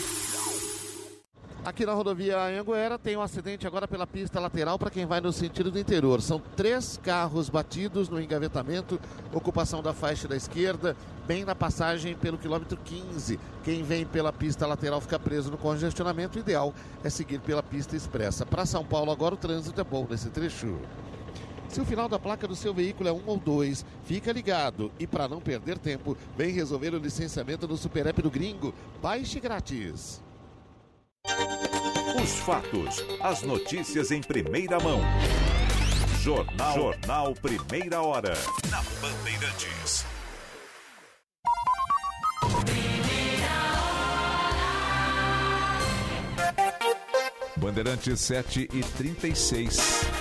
S33: Aqui na rodovia Anguera tem um acidente agora pela pista lateral para quem vai no sentido do interior. São três carros batidos no engavetamento, ocupação da faixa da esquerda, bem na passagem pelo quilômetro 15. Quem vem pela pista lateral fica preso no congestionamento. O ideal é seguir pela pista expressa. Para São Paulo agora o trânsito é bom nesse trecho. Se o final da placa do seu veículo é um ou dois, fica ligado. E para não perder tempo, vem resolver o licenciamento no Super App do Gringo. Baixe grátis.
S3: Os fatos, as notícias em primeira mão. Jornal, Jornal Primeira Hora. Na Bandeirantes.
S5: Bandeirantes 7 e 36.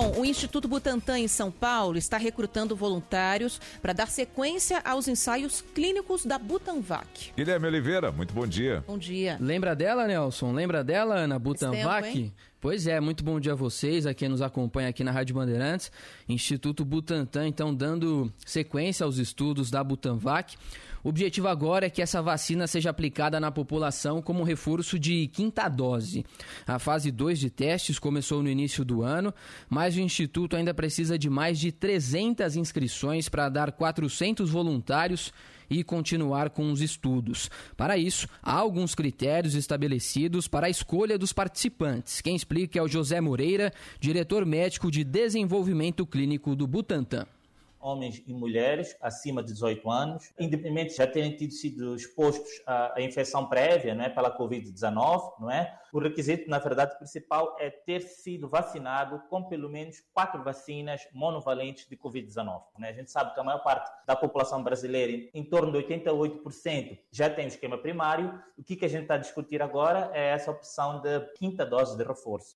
S6: Bom, o Instituto Butantan em São Paulo está recrutando voluntários para dar sequência aos ensaios clínicos da Butanvac.
S5: Guilherme Oliveira, muito bom dia.
S6: Bom dia.
S42: Lembra dela, Nelson? Lembra dela, Ana Butanvac?
S6: tempo, hein?
S42: Pois é, muito bom dia a vocês, a quem nos acompanha aqui na Rádio Bandeirantes. Instituto Butantan, então, dando sequência aos estudos da Butanvac. O objetivo agora é que essa vacina seja aplicada na população como reforço de quinta dose. A fase 2 de testes começou no início do ano, mas o Instituto ainda precisa de mais de 300 inscrições para dar 400 voluntários e continuar com os estudos. Para isso, há alguns critérios estabelecidos para a escolha dos participantes. Quem explica é o José Moreira, diretor médico de desenvolvimento clínico do Butantan
S43: homens e mulheres acima de 18 anos, independente já terem tido sido expostos à, infecção prévia, né, pela Covid-19, não é? O requisito, na verdade, principal é ter sido vacinado com pelo menos quatro vacinas monovalentes de Covid-19. Né? A gente sabe que a maior parte da população brasileira, em torno de 88%, já tem o esquema primário. O que, que a gente está a discutir agora é essa opção de quinta dose de reforço.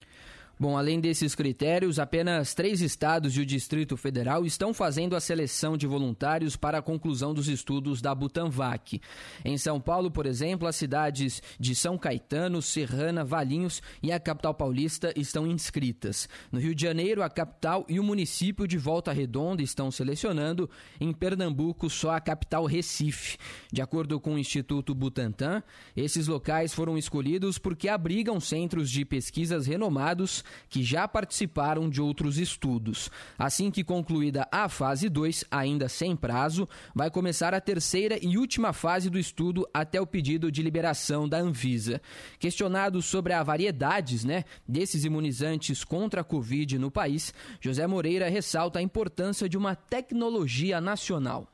S42: Bom, além desses critérios, apenas três estados e o Distrito Federal estão fazendo a seleção de voluntários para a conclusão dos estudos da Butanvac. Em São Paulo, por exemplo, as cidades de São Caetano, Serrana, Valinhos e a capital paulista estão inscritas. No Rio de Janeiro, a capital e o município de Volta Redonda estão selecionando. Em Pernambuco, só a capital Recife. De acordo com o Instituto Butantan, esses locais foram escolhidos porque abrigam centros de pesquisas renomados que já participaram de outros estudos. Assim que concluída a fase 2, ainda sem prazo, vai começar a terceira e última fase do estudo até o pedido de liberação da Anvisa. Questionado sobre a variedades né, desses imunizantes contra a Covid no país, José Moreira ressalta a importância de uma tecnologia nacional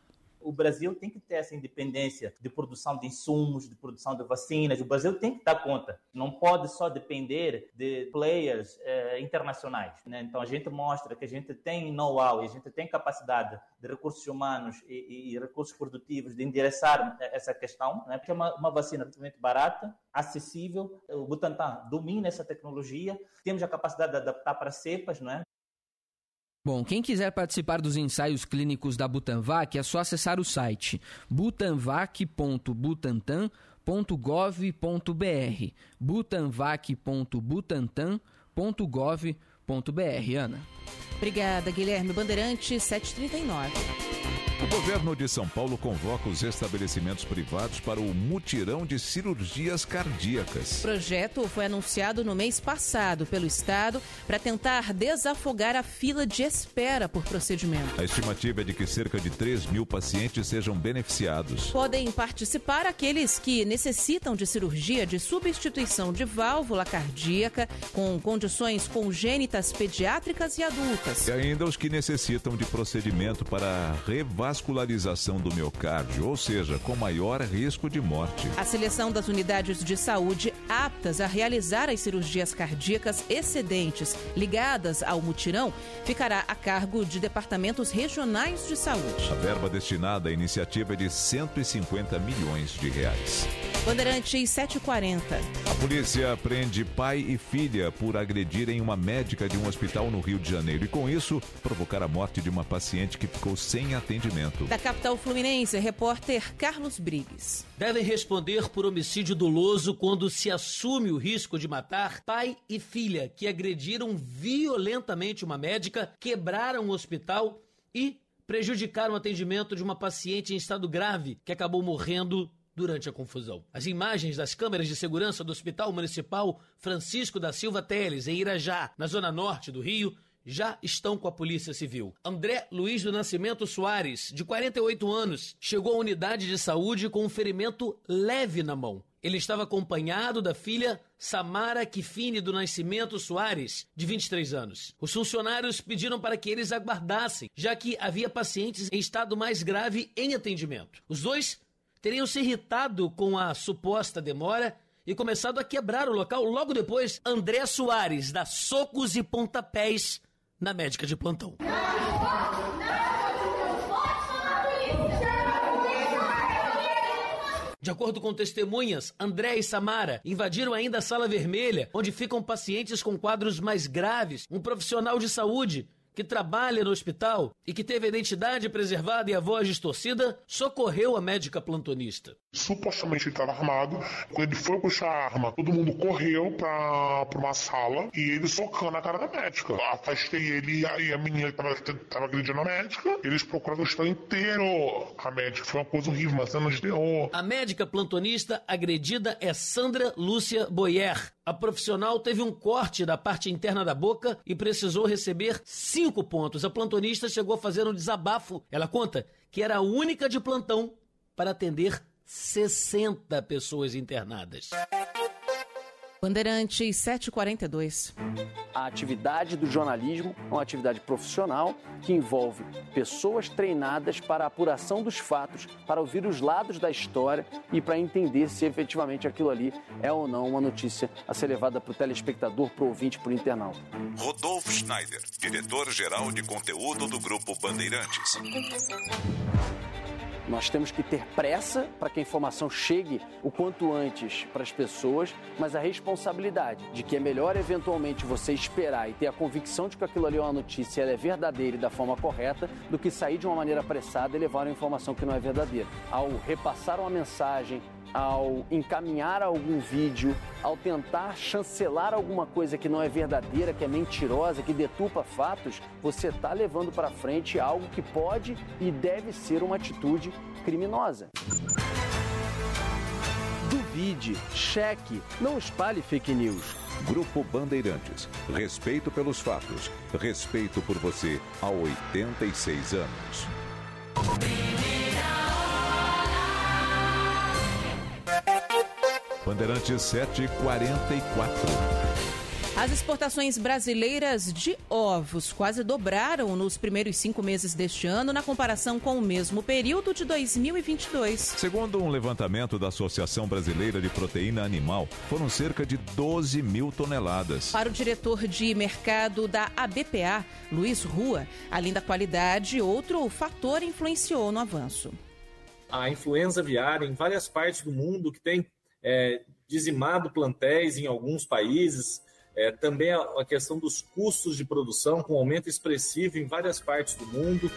S43: o Brasil tem que ter essa independência de produção de insumos, de produção de vacinas. O Brasil tem que dar conta. Não pode só depender de players eh, internacionais. Né? Então a gente mostra que a gente tem know-how a gente tem capacidade de recursos humanos e, e recursos produtivos de endereçar essa questão, né? porque é uma, uma vacina relativamente barata, acessível. O Butantan domina essa tecnologia. Temos a capacidade de adaptar para cepas, não é?
S42: Bom, quem quiser participar dos ensaios clínicos da Butanvac é só acessar o site butanvac.butantan.gov.br butanvac.butantan.gov.br Ana.
S6: Obrigada, Guilherme Bandeirante, 739.
S5: O governo de São Paulo convoca os estabelecimentos privados para o mutirão de cirurgias cardíacas.
S6: O projeto foi anunciado no mês passado pelo Estado para tentar desafogar a fila de espera por procedimento.
S5: A estimativa é de que cerca de 3 mil pacientes sejam beneficiados.
S6: Podem participar aqueles que necessitam de cirurgia de substituição de válvula cardíaca com condições congênitas pediátricas e adultas.
S5: E ainda os que necessitam de procedimento para revalidação vascularização do miocárdio, ou seja, com maior risco de morte.
S6: A seleção das unidades de saúde aptas a realizar as cirurgias cardíacas excedentes ligadas ao mutirão ficará a cargo de departamentos regionais de saúde.
S5: A verba destinada à iniciativa é de 150 milhões de reais.
S6: Bandeirantes 740.
S5: A polícia prende pai e filha por agredirem uma médica de um hospital no Rio de Janeiro e, com isso, provocar a morte de uma paciente que ficou sem atendimento.
S6: Da capital fluminense, repórter Carlos Briggs.
S44: Devem responder por homicídio doloso quando se assume o risco de matar pai e filha que agrediram violentamente uma médica, quebraram o hospital e prejudicaram o atendimento de uma paciente em estado grave que acabou morrendo durante a confusão. As imagens das câmeras de segurança do Hospital Municipal Francisco da Silva Teles, em Irajá, na zona norte do Rio, já estão com a Polícia Civil. André Luiz do Nascimento Soares, de 48 anos, chegou à unidade de saúde com um ferimento leve na mão. Ele estava acompanhado da filha Samara Kifine do Nascimento Soares, de 23 anos. Os funcionários pediram para que eles aguardassem, já que havia pacientes em estado mais grave em atendimento. Os dois teriam se irritado com a suposta demora e começado a quebrar o local. Logo depois, André Soares dá socos e pontapés na médica de plantão. De acordo com testemunhas, André e Samara invadiram ainda a sala vermelha, onde ficam pacientes com quadros mais graves. Um profissional de saúde que trabalha no hospital e que teve a identidade preservada e a voz distorcida, socorreu a médica plantonista.
S45: Supostamente ele estava armado. Quando ele foi puxar a arma, todo mundo correu pra uma sala e ele socando a cara da médica. Afastei ele e a menina que estava agredindo a médica. Eles procuraram o hospital inteiro. A médica foi uma coisa horrível, uma cena de terror.
S44: A médica plantonista agredida é Sandra Lúcia Boyer. A profissional teve um corte da parte interna da boca e precisou receber cinco pontos. A plantonista chegou a fazer um desabafo. Ela conta que era a única de plantão para atender 60 pessoas internadas.
S6: Bandeirantes 742.
S24: A atividade do jornalismo é uma atividade profissional que envolve pessoas treinadas para a apuração dos fatos, para ouvir os lados da história e para entender se efetivamente aquilo ali é ou não uma notícia a ser levada para o telespectador, para o ouvinte, para o internauta.
S5: Rodolfo Schneider, diretor-geral de conteúdo do Grupo Bandeirantes.
S24: Nós temos que ter pressa para que a informação chegue o quanto antes para as pessoas, mas a responsabilidade de que é melhor eventualmente você esperar e ter a convicção de que aquilo ali é uma notícia ela é verdadeira e da forma correta, do que sair de uma maneira apressada e levar uma informação que não é verdadeira. Ao repassar uma mensagem, ao encaminhar algum vídeo, ao tentar chancelar alguma coisa que não é verdadeira, que é mentirosa, que deturpa fatos, você está levando para frente algo que pode e deve ser uma atitude criminosa. Duvide, cheque, não espalhe fake news.
S5: Grupo Bandeirantes. Respeito pelos fatos. Respeito por você há 86 anos. Bandeirantes 744.
S6: As exportações brasileiras de ovos quase dobraram nos primeiros cinco meses deste ano na comparação com o mesmo período de 2022.
S5: Segundo um levantamento da Associação Brasileira de Proteína Animal, foram cerca de 12 mil toneladas.
S6: Para o diretor de mercado da ABPA, Luiz Rua, além da qualidade, outro fator influenciou no avanço.
S46: A influenza aviária em várias partes do mundo que tem é, dizimado plantéis em alguns países. É, também a, a questão dos custos de produção, com aumento expressivo em várias partes do mundo.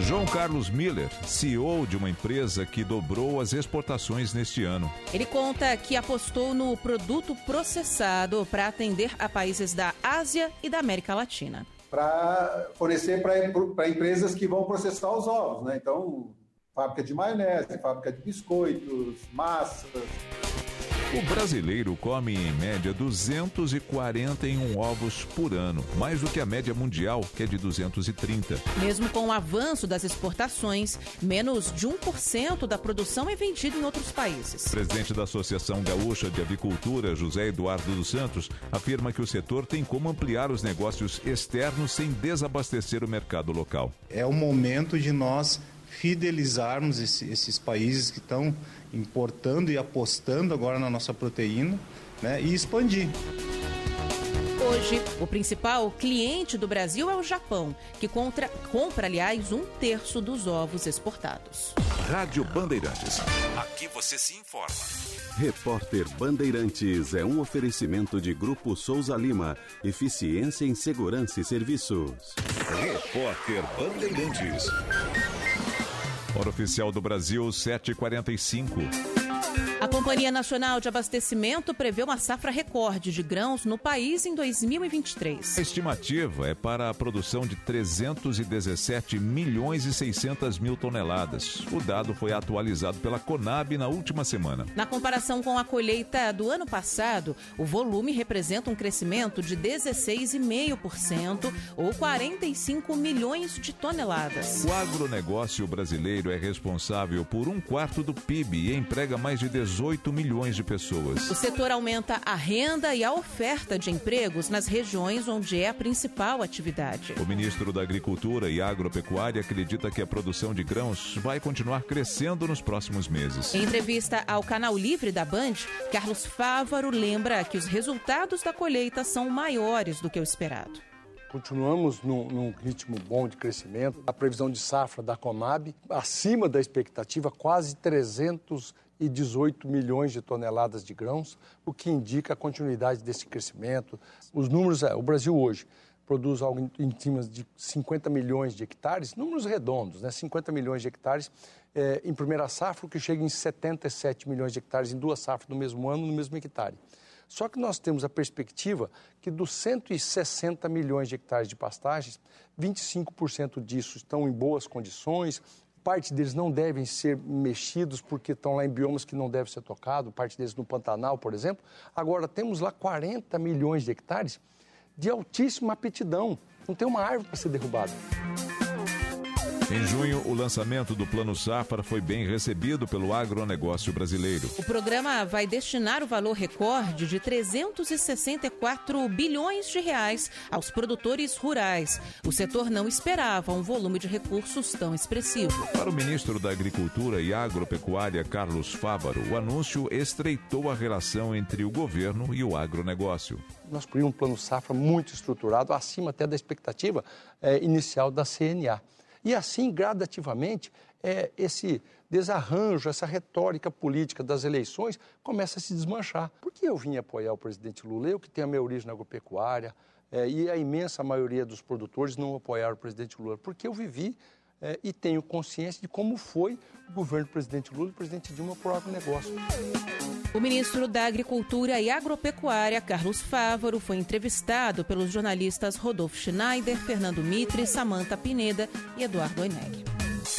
S5: João Carlos Miller, CEO de uma empresa que dobrou as exportações neste ano.
S6: Ele conta que apostou no produto processado para atender a países da Ásia e da América Latina.
S47: Para fornecer para empresas que vão processar os ovos, né? Então, fábrica de maionese, fábrica de biscoitos, massas.
S5: O brasileiro come em média 241 ovos por ano, mais do que a média mundial, que é de 230.
S6: Mesmo com o avanço das exportações, menos de 1% da produção é vendida em outros países.
S5: O presidente da Associação Gaúcha de Avicultura, José Eduardo dos Santos, afirma que o setor tem como ampliar os negócios externos sem desabastecer o mercado local.
S48: É o momento de nós fidelizarmos esse, esses países que estão importando e apostando agora na nossa proteína né, e expandir.
S6: Hoje, o principal cliente do Brasil é o Japão, que contra, compra, aliás, um terço dos ovos exportados.
S5: Rádio Bandeirantes. Aqui você se informa.
S4: Repórter Bandeirantes é um oferecimento de Grupo Souza Lima. Eficiência em Segurança e Serviços.
S5: Repórter Bandeirantes. Hora oficial do Brasil, 7h45.
S6: A Companhia Nacional de Abastecimento prevê uma safra recorde de grãos no país em 2023.
S5: A estimativa é para a produção de 317 milhões e 600 mil toneladas. O dado foi atualizado pela Conab na última semana.
S6: Na comparação com a colheita do ano passado, o volume representa um crescimento de 16,5% ou 45 milhões de toneladas.
S5: O agronegócio brasileiro é responsável por um quarto do PIB e emprega mais de 18 milhões de pessoas.
S6: O setor aumenta a renda e a oferta de empregos nas regiões onde é a principal atividade.
S5: O ministro da Agricultura e Agropecuária acredita que a produção de grãos vai continuar crescendo nos próximos meses.
S6: Em entrevista ao canal Livre da Band, Carlos Fávaro lembra que os resultados da colheita são maiores do que o esperado.
S49: Continuamos num, num, ritmo bom de crescimento. A previsão de safra da Comab, acima da expectativa, quase 318 milhões de toneladas de grãos, o que indica a continuidade desse crescimento. Os números, é, o Brasil hoje produz algo em cima de 50 milhões de hectares, números redondos, né? 50 milhões de hectares é, em primeira safra, o que chega em 77 milhões de hectares em duas safras no mesmo ano, no mesmo hectare. Só que nós temos a perspectiva que dos 160 milhões de hectares de pastagens, 25% disso estão em boas condições, parte deles não devem ser mexidos porque estão lá em biomas que não devem ser tocados, parte deles no Pantanal, por exemplo. Agora, temos lá 40 milhões de hectares de altíssima aptidão. Não tem uma árvore para ser derrubada.
S5: Em junho, o lançamento do Plano Safra foi bem recebido pelo agronegócio brasileiro.
S6: O programa vai destinar o valor recorde de 364 bilhões de reais aos produtores rurais. O setor não esperava um volume de recursos tão expressivo.
S5: Para o ministro da Agricultura e Agropecuária, Carlos Fávaro, o anúncio estreitou a relação entre o governo e o agronegócio.
S49: Nós criamos um plano safra muito estruturado, acima até da expectativa eh, inicial da CNA. E assim, gradativamente, é, esse desarranjo, essa retórica política das eleições começa a se desmanchar. Por que eu vim apoiar o presidente Lula? Eu que tenho a minha origem agropecuária, é, e a imensa maioria dos produtores não apoiaram o presidente Lula, porque eu vivi é, e tenho consciência de como foi o governo do presidente Lula e o presidente Dilma por agronegócio.
S6: O ministro da Agricultura e Agropecuária, Carlos Fávaro, foi entrevistado pelos jornalistas Rodolfo Schneider, Fernando Mitre, Samanta Pineda e Eduardo Oineg.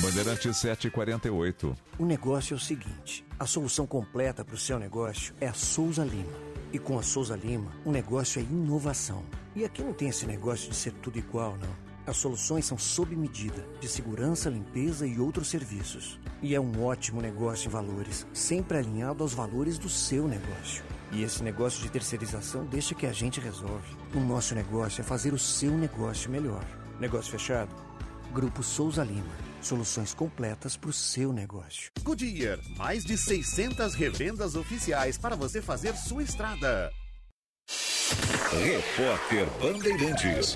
S5: Bandeirante 748.
S50: O negócio é o seguinte: a solução completa para o seu negócio é a Souza Lima. E com a Souza Lima, o negócio é inovação. E aqui não tem esse negócio de ser tudo igual, não. As soluções são sob medida, de segurança, limpeza e outros serviços. E é um ótimo negócio em valores, sempre alinhado aos valores do seu negócio. E esse negócio de terceirização deixa que a gente resolve. O nosso negócio é fazer o seu negócio melhor. Negócio fechado? Grupo Souza Lima. Soluções completas para o seu negócio.
S51: Goodyear, mais de 600 revendas oficiais para você fazer sua estrada.
S5: Repórter Bandeirantes.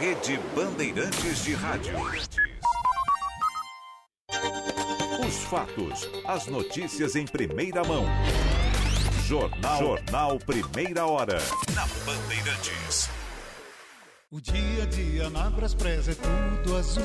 S5: Rede Bandeirantes de Rádio. Os fatos, as notícias em primeira mão. Jornal, Jornal Primeira Hora. Na Bandeirantes.
S48: O dia a dia na Braspress é tudo azul.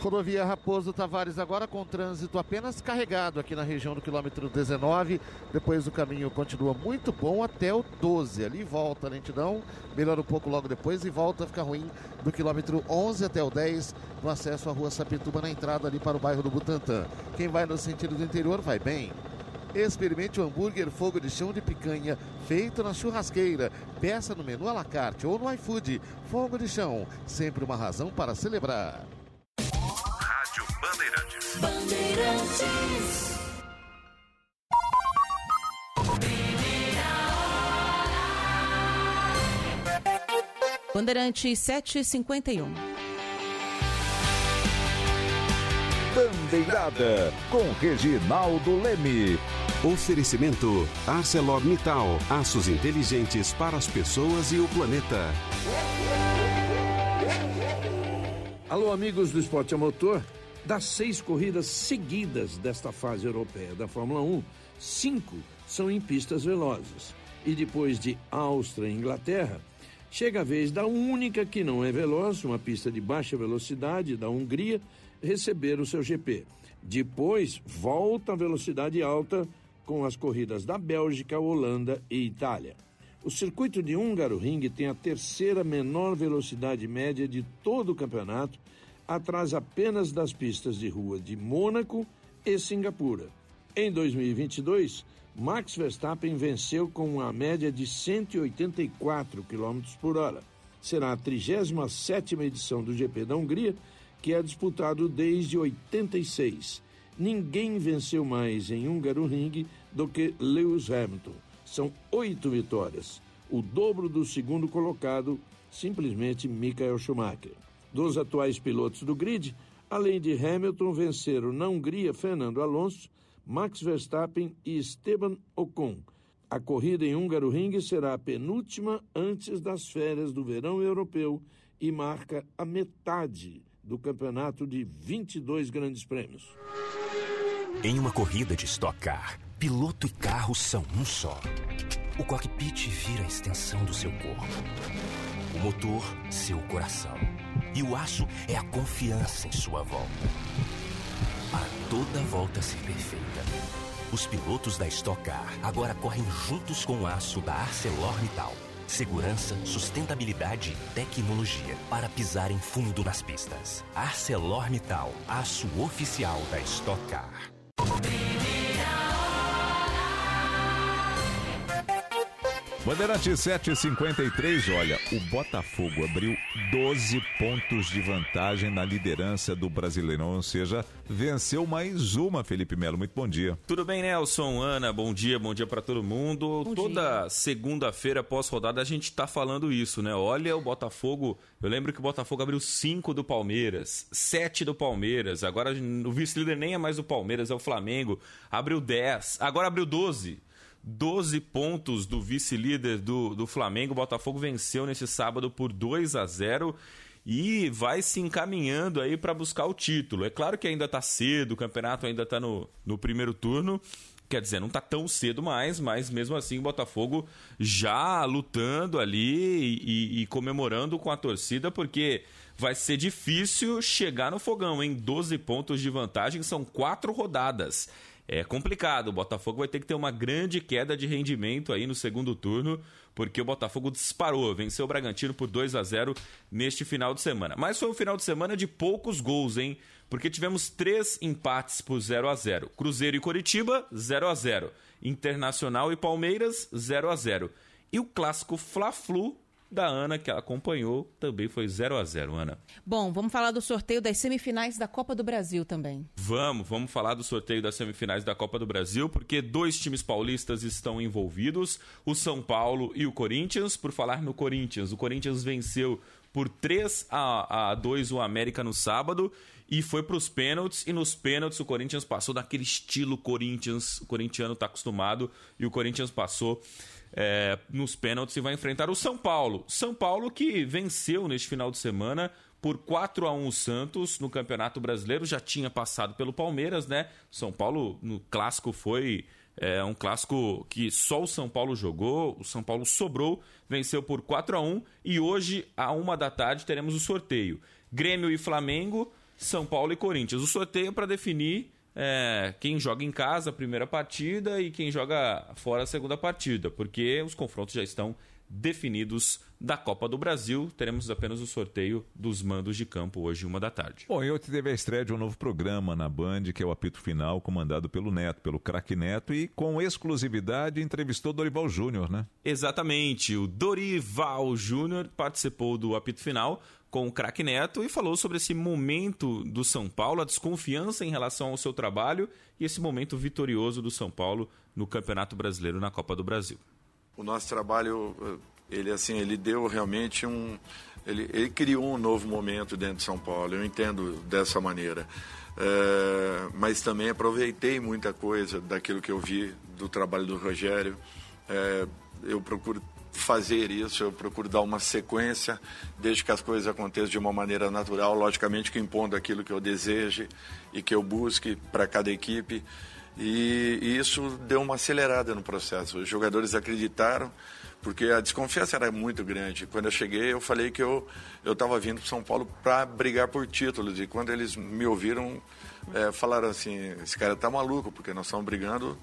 S33: Rodovia Raposo Tavares agora com trânsito apenas carregado aqui na região do quilômetro 19. Depois o caminho continua muito bom até o 12. Ali volta a lentidão, melhora um pouco logo depois e volta a ficar ruim do quilômetro 11 até o 10 no acesso à rua Sapituba na entrada ali para o bairro do Butantã. Quem vai no sentido do interior vai bem. Experimente o hambúrguer fogo de chão de picanha feito na churrasqueira. Peça no menu à la carte ou no iFood. Fogo de chão, sempre uma razão para celebrar.
S5: Bandeirantes.
S48: Bandeirantes.
S6: Bandeirante 751.
S5: Bandeirada com Reginaldo Leme.
S4: Oferecimento ArcelorMittal, aços inteligentes para as pessoas e o planeta.
S52: Alô, amigos do Esporte a Motor. Das seis corridas seguidas desta fase europeia da Fórmula 1, cinco são em pistas velozes. E depois de Áustria e Inglaterra, chega a vez da única que não é veloz, uma pista de baixa velocidade da Hungria, receber o seu GP. Depois, volta a velocidade alta com as corridas da Bélgica, Holanda e Itália. O circuito de Húngaro Ring tem a terceira menor velocidade média de todo o campeonato, atrás apenas das pistas de rua de Mônaco e Singapura. Em 2022, Max Verstappen venceu com uma média de 184 km por hora. Será a 37ª edição do GP da Hungria, que é disputado desde 86. Ninguém venceu mais em Húngaro Ring do que Lewis Hamilton. São oito vitórias, o dobro do segundo colocado, simplesmente Michael Schumacher. Dos atuais pilotos do grid, além de Hamilton venceram na Hungria Fernando Alonso, Max Verstappen e Esteban Ocon. A corrida em Húngaro Ring será a penúltima antes das férias do verão europeu e marca a metade do campeonato de 22 grandes prêmios.
S53: Em uma corrida de Stock Car, piloto e carro são um só. O cockpit vira a extensão do seu corpo. O motor, seu coração. E o aço é a confiança em sua volta. Para toda volta ser perfeita. Os pilotos da Stock Car agora correm juntos com o aço da ArcelorMittal. Segurança, sustentabilidade e tecnologia para pisar em fundo nas pistas. ArcelorMittal, aço oficial da Stock Car.
S5: Bandeirante 753, olha, o Botafogo abriu 12 pontos de vantagem na liderança do Brasileirão, ou seja, venceu mais uma, Felipe Melo. Muito bom dia.
S28: Tudo bem, Nelson, Ana, bom dia, bom dia para todo mundo.
S6: Bom
S28: Toda segunda-feira pós-rodada a gente tá falando isso, né? Olha o Botafogo, eu lembro que o Botafogo abriu 5 do Palmeiras, 7 do Palmeiras, agora o vice-líder nem é mais o Palmeiras, é o Flamengo, abriu 10, agora abriu 12. 12 pontos do vice-líder do, do Flamengo. O Botafogo venceu nesse sábado por 2 a 0 e vai se encaminhando aí para buscar o título. É claro que ainda está cedo, o campeonato ainda está no, no primeiro turno. Quer dizer, não está tão cedo mais, mas mesmo assim o Botafogo já lutando ali e, e comemorando com a torcida, porque vai ser difícil chegar no fogão, em 12 pontos de vantagem, são quatro rodadas é complicado. O Botafogo vai ter que ter uma grande queda de rendimento aí no segundo turno, porque o Botafogo disparou, venceu o Bragantino por 2 a 0 neste final de semana. Mas foi um final de semana de poucos gols, hein? Porque tivemos três empates por 0 a 0 Cruzeiro e Coritiba, 0 a 0 Internacional e Palmeiras, 0 a 0 E o clássico Fla-Flu da Ana, que acompanhou, também foi 0 a 0 Ana.
S6: Bom, vamos falar do sorteio das semifinais da Copa do Brasil também.
S28: Vamos, vamos falar do sorteio das semifinais da Copa do Brasil, porque dois times paulistas estão envolvidos, o São Paulo e o Corinthians. Por falar no Corinthians, o Corinthians venceu por 3 a, a 2 o América no sábado e foi para os pênaltis. E nos pênaltis o Corinthians passou daquele estilo Corinthians, o corintiano está acostumado, e o Corinthians passou é, nos pênaltis e vai enfrentar o São Paulo. São Paulo que venceu neste final de semana por 4 a 1 o Santos no Campeonato Brasileiro, já tinha passado pelo Palmeiras, né? São Paulo no clássico foi é, um clássico que só o São Paulo jogou, o São Paulo sobrou, venceu por 4 a 1 e hoje, à uma da tarde, teremos o sorteio. Grêmio e Flamengo, São Paulo e Corinthians. O sorteio para definir é, quem joga em casa a primeira partida e quem joga fora a segunda partida, porque os confrontos já estão definidos da Copa do Brasil. Teremos apenas o sorteio dos mandos de campo hoje, uma da tarde.
S5: Bom, e hoje teve a estreia de um novo programa na Band, que é o Apito Final, comandado pelo Neto, pelo craque Neto, e com exclusividade entrevistou Dorival Júnior, né?
S28: Exatamente. O Dorival Júnior participou do Apito Final com o craque Neto e falou sobre esse momento do São Paulo, a desconfiança em relação ao seu trabalho e esse momento vitorioso do São Paulo no Campeonato Brasileiro na Copa do Brasil.
S54: O nosso trabalho, ele assim, ele deu realmente um, ele, ele criou um novo momento dentro de São Paulo. Eu entendo dessa maneira. É, mas também aproveitei muita coisa daquilo que eu vi do trabalho do Rogério. É, eu procuro fazer isso, eu procuro dar uma sequência, desde que as coisas aconteçam de uma maneira natural, logicamente que impondo aquilo que eu deseje e que eu busque para cada equipe. E, e, isso deu uma acelerada no processo. Os jogadores acreditaram, porque a desconfiança era muito grande. Quando eu cheguei, eu falei que eu estava vindo para São Paulo para brigar por títulos. E quando eles me ouviram, é, falaram assim: esse cara está maluco, porque nós estamos brigando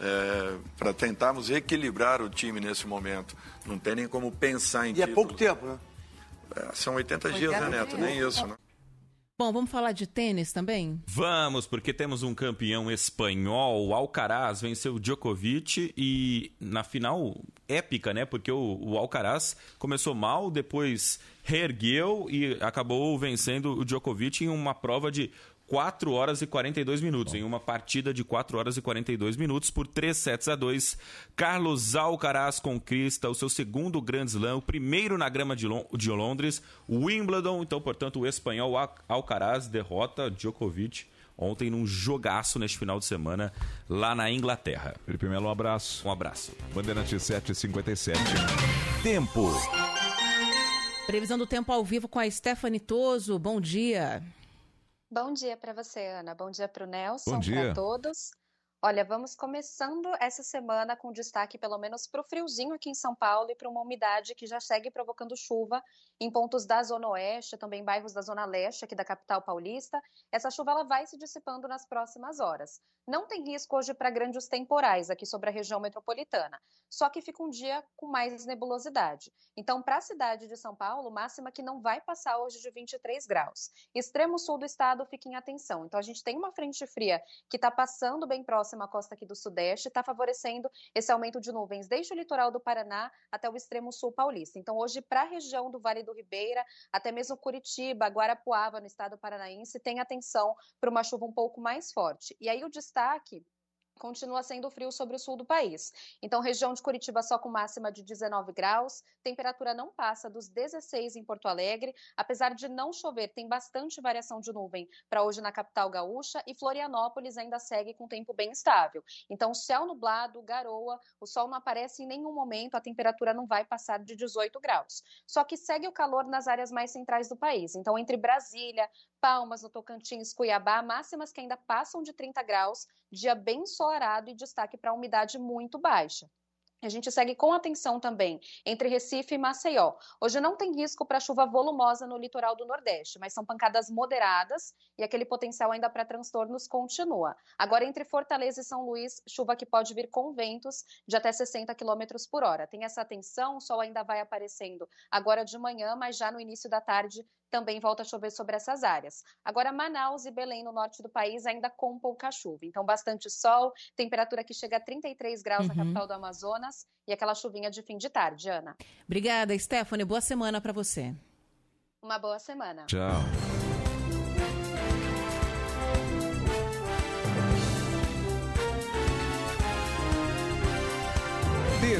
S54: é, para tentarmos equilibrar o time nesse momento. Não tem nem como pensar em
S55: E é pouco tempo, né?
S54: É, são 80, 80 dias, né, Neto? Nem isso, né?
S6: Bom, vamos falar de tênis também?
S28: Vamos, porque temos um campeão espanhol, o Alcaraz venceu o Djokovic e na final épica, né? Porque o, o Alcaraz começou mal, depois reergueu e acabou vencendo o Djokovic em uma prova de 4 horas e 42 minutos. Em uma partida de 4 horas e 42 minutos, por 3 sets a 2, Carlos Alcaraz conquista o seu segundo Grand Slam, o primeiro na grama de, Lon de Londres, Wimbledon. Então, portanto, o espanhol Alcaraz derrota Djokovic ontem num jogaço neste final de semana lá na Inglaterra.
S5: Felipe Melo, um abraço.
S28: Um abraço.
S5: Bandeirante 757. Tempo.
S6: Previsão do tempo ao vivo com a Stephanie Toso. Bom dia.
S7: Bom dia para você, Ana. Bom dia para o Nelson,
S5: Bom dia.
S7: para todos. Olha, vamos começando essa semana com destaque pelo menos para o friozinho aqui em São Paulo e para uma umidade que já segue provocando chuva em pontos da Zona Oeste, também bairros da Zona Leste aqui da capital paulista. Essa chuva ela vai se dissipando nas próximas horas. Não tem risco hoje para grandes temporais aqui sobre a região metropolitana, só que fica um dia com mais nebulosidade. Então, para a cidade de São Paulo, máxima que não vai passar hoje de 23 graus. Extremo sul do estado, fiquem atenção. Então, a gente tem uma frente fria que está passando bem próxima próxima costa aqui do Sudeste, está favorecendo esse aumento de nuvens desde o litoral do Paraná até o extremo sul paulista. Então, hoje, para a região do Vale do Ribeira, até mesmo Curitiba, Guarapuava, no estado paranaense, tem atenção para uma chuva um pouco mais forte. E aí, o destaque continua sendo frio sobre o sul do país. Então, região de Curitiba só com máxima de 19 graus, temperatura não passa dos 16 em Porto Alegre, apesar de não chover, tem bastante variação de nuvem para hoje na capital gaúcha e Florianópolis ainda segue com tempo bem estável. Então, céu nublado, garoa, o sol não aparece em nenhum momento, a temperatura não vai passar de 18 graus. Só que segue o calor nas áreas mais centrais do país. Então, entre Brasília, Palmas, no Tocantins, Cuiabá, máximas que ainda passam de 30 graus, dia bem ensolarado e destaque para a umidade muito baixa. A gente segue com atenção também entre Recife e Maceió. Hoje não tem risco para chuva volumosa no litoral do Nordeste, mas são pancadas moderadas e aquele potencial ainda para transtornos continua. Agora, entre Fortaleza e São Luís, chuva que pode vir com ventos de até 60 km por hora. Tem essa atenção, o sol ainda vai aparecendo agora de manhã, mas já no início da tarde também volta a chover sobre essas áreas. Agora, Manaus e Belém, no norte do país, ainda com pouca chuva. Então, bastante sol, temperatura que chega a 33 graus
S6: Uhum.
S7: na capital do Amazonas e aquela chuvinha de fim de tarde, Ana.
S6: Obrigada, Stephanie. Boa semana para você.
S7: Uma boa semana.
S5: Tchau.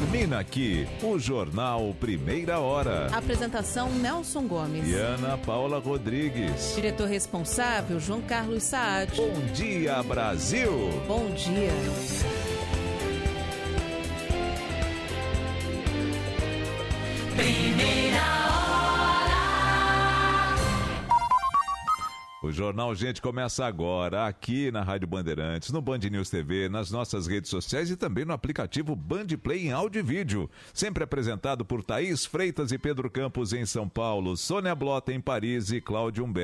S5: Termina aqui o Jornal Primeira Hora.
S6: Apresentação Nelson Gomes.
S5: E Ana Paula Rodrigues.
S6: Diretor responsável João Carlos Saad.
S5: Bom dia, Brasil!
S6: Bom dia.
S5: O Jornal Gente começa agora, aqui na Rádio Bandeirantes, no Band News TV, nas nossas redes sociais e também no aplicativo Band Play em áudio e vídeo. Sempre apresentado por Thaís Freitas e Pedro Campos em São Paulo, Sônia Blota em Paris e Cláudio Humberto.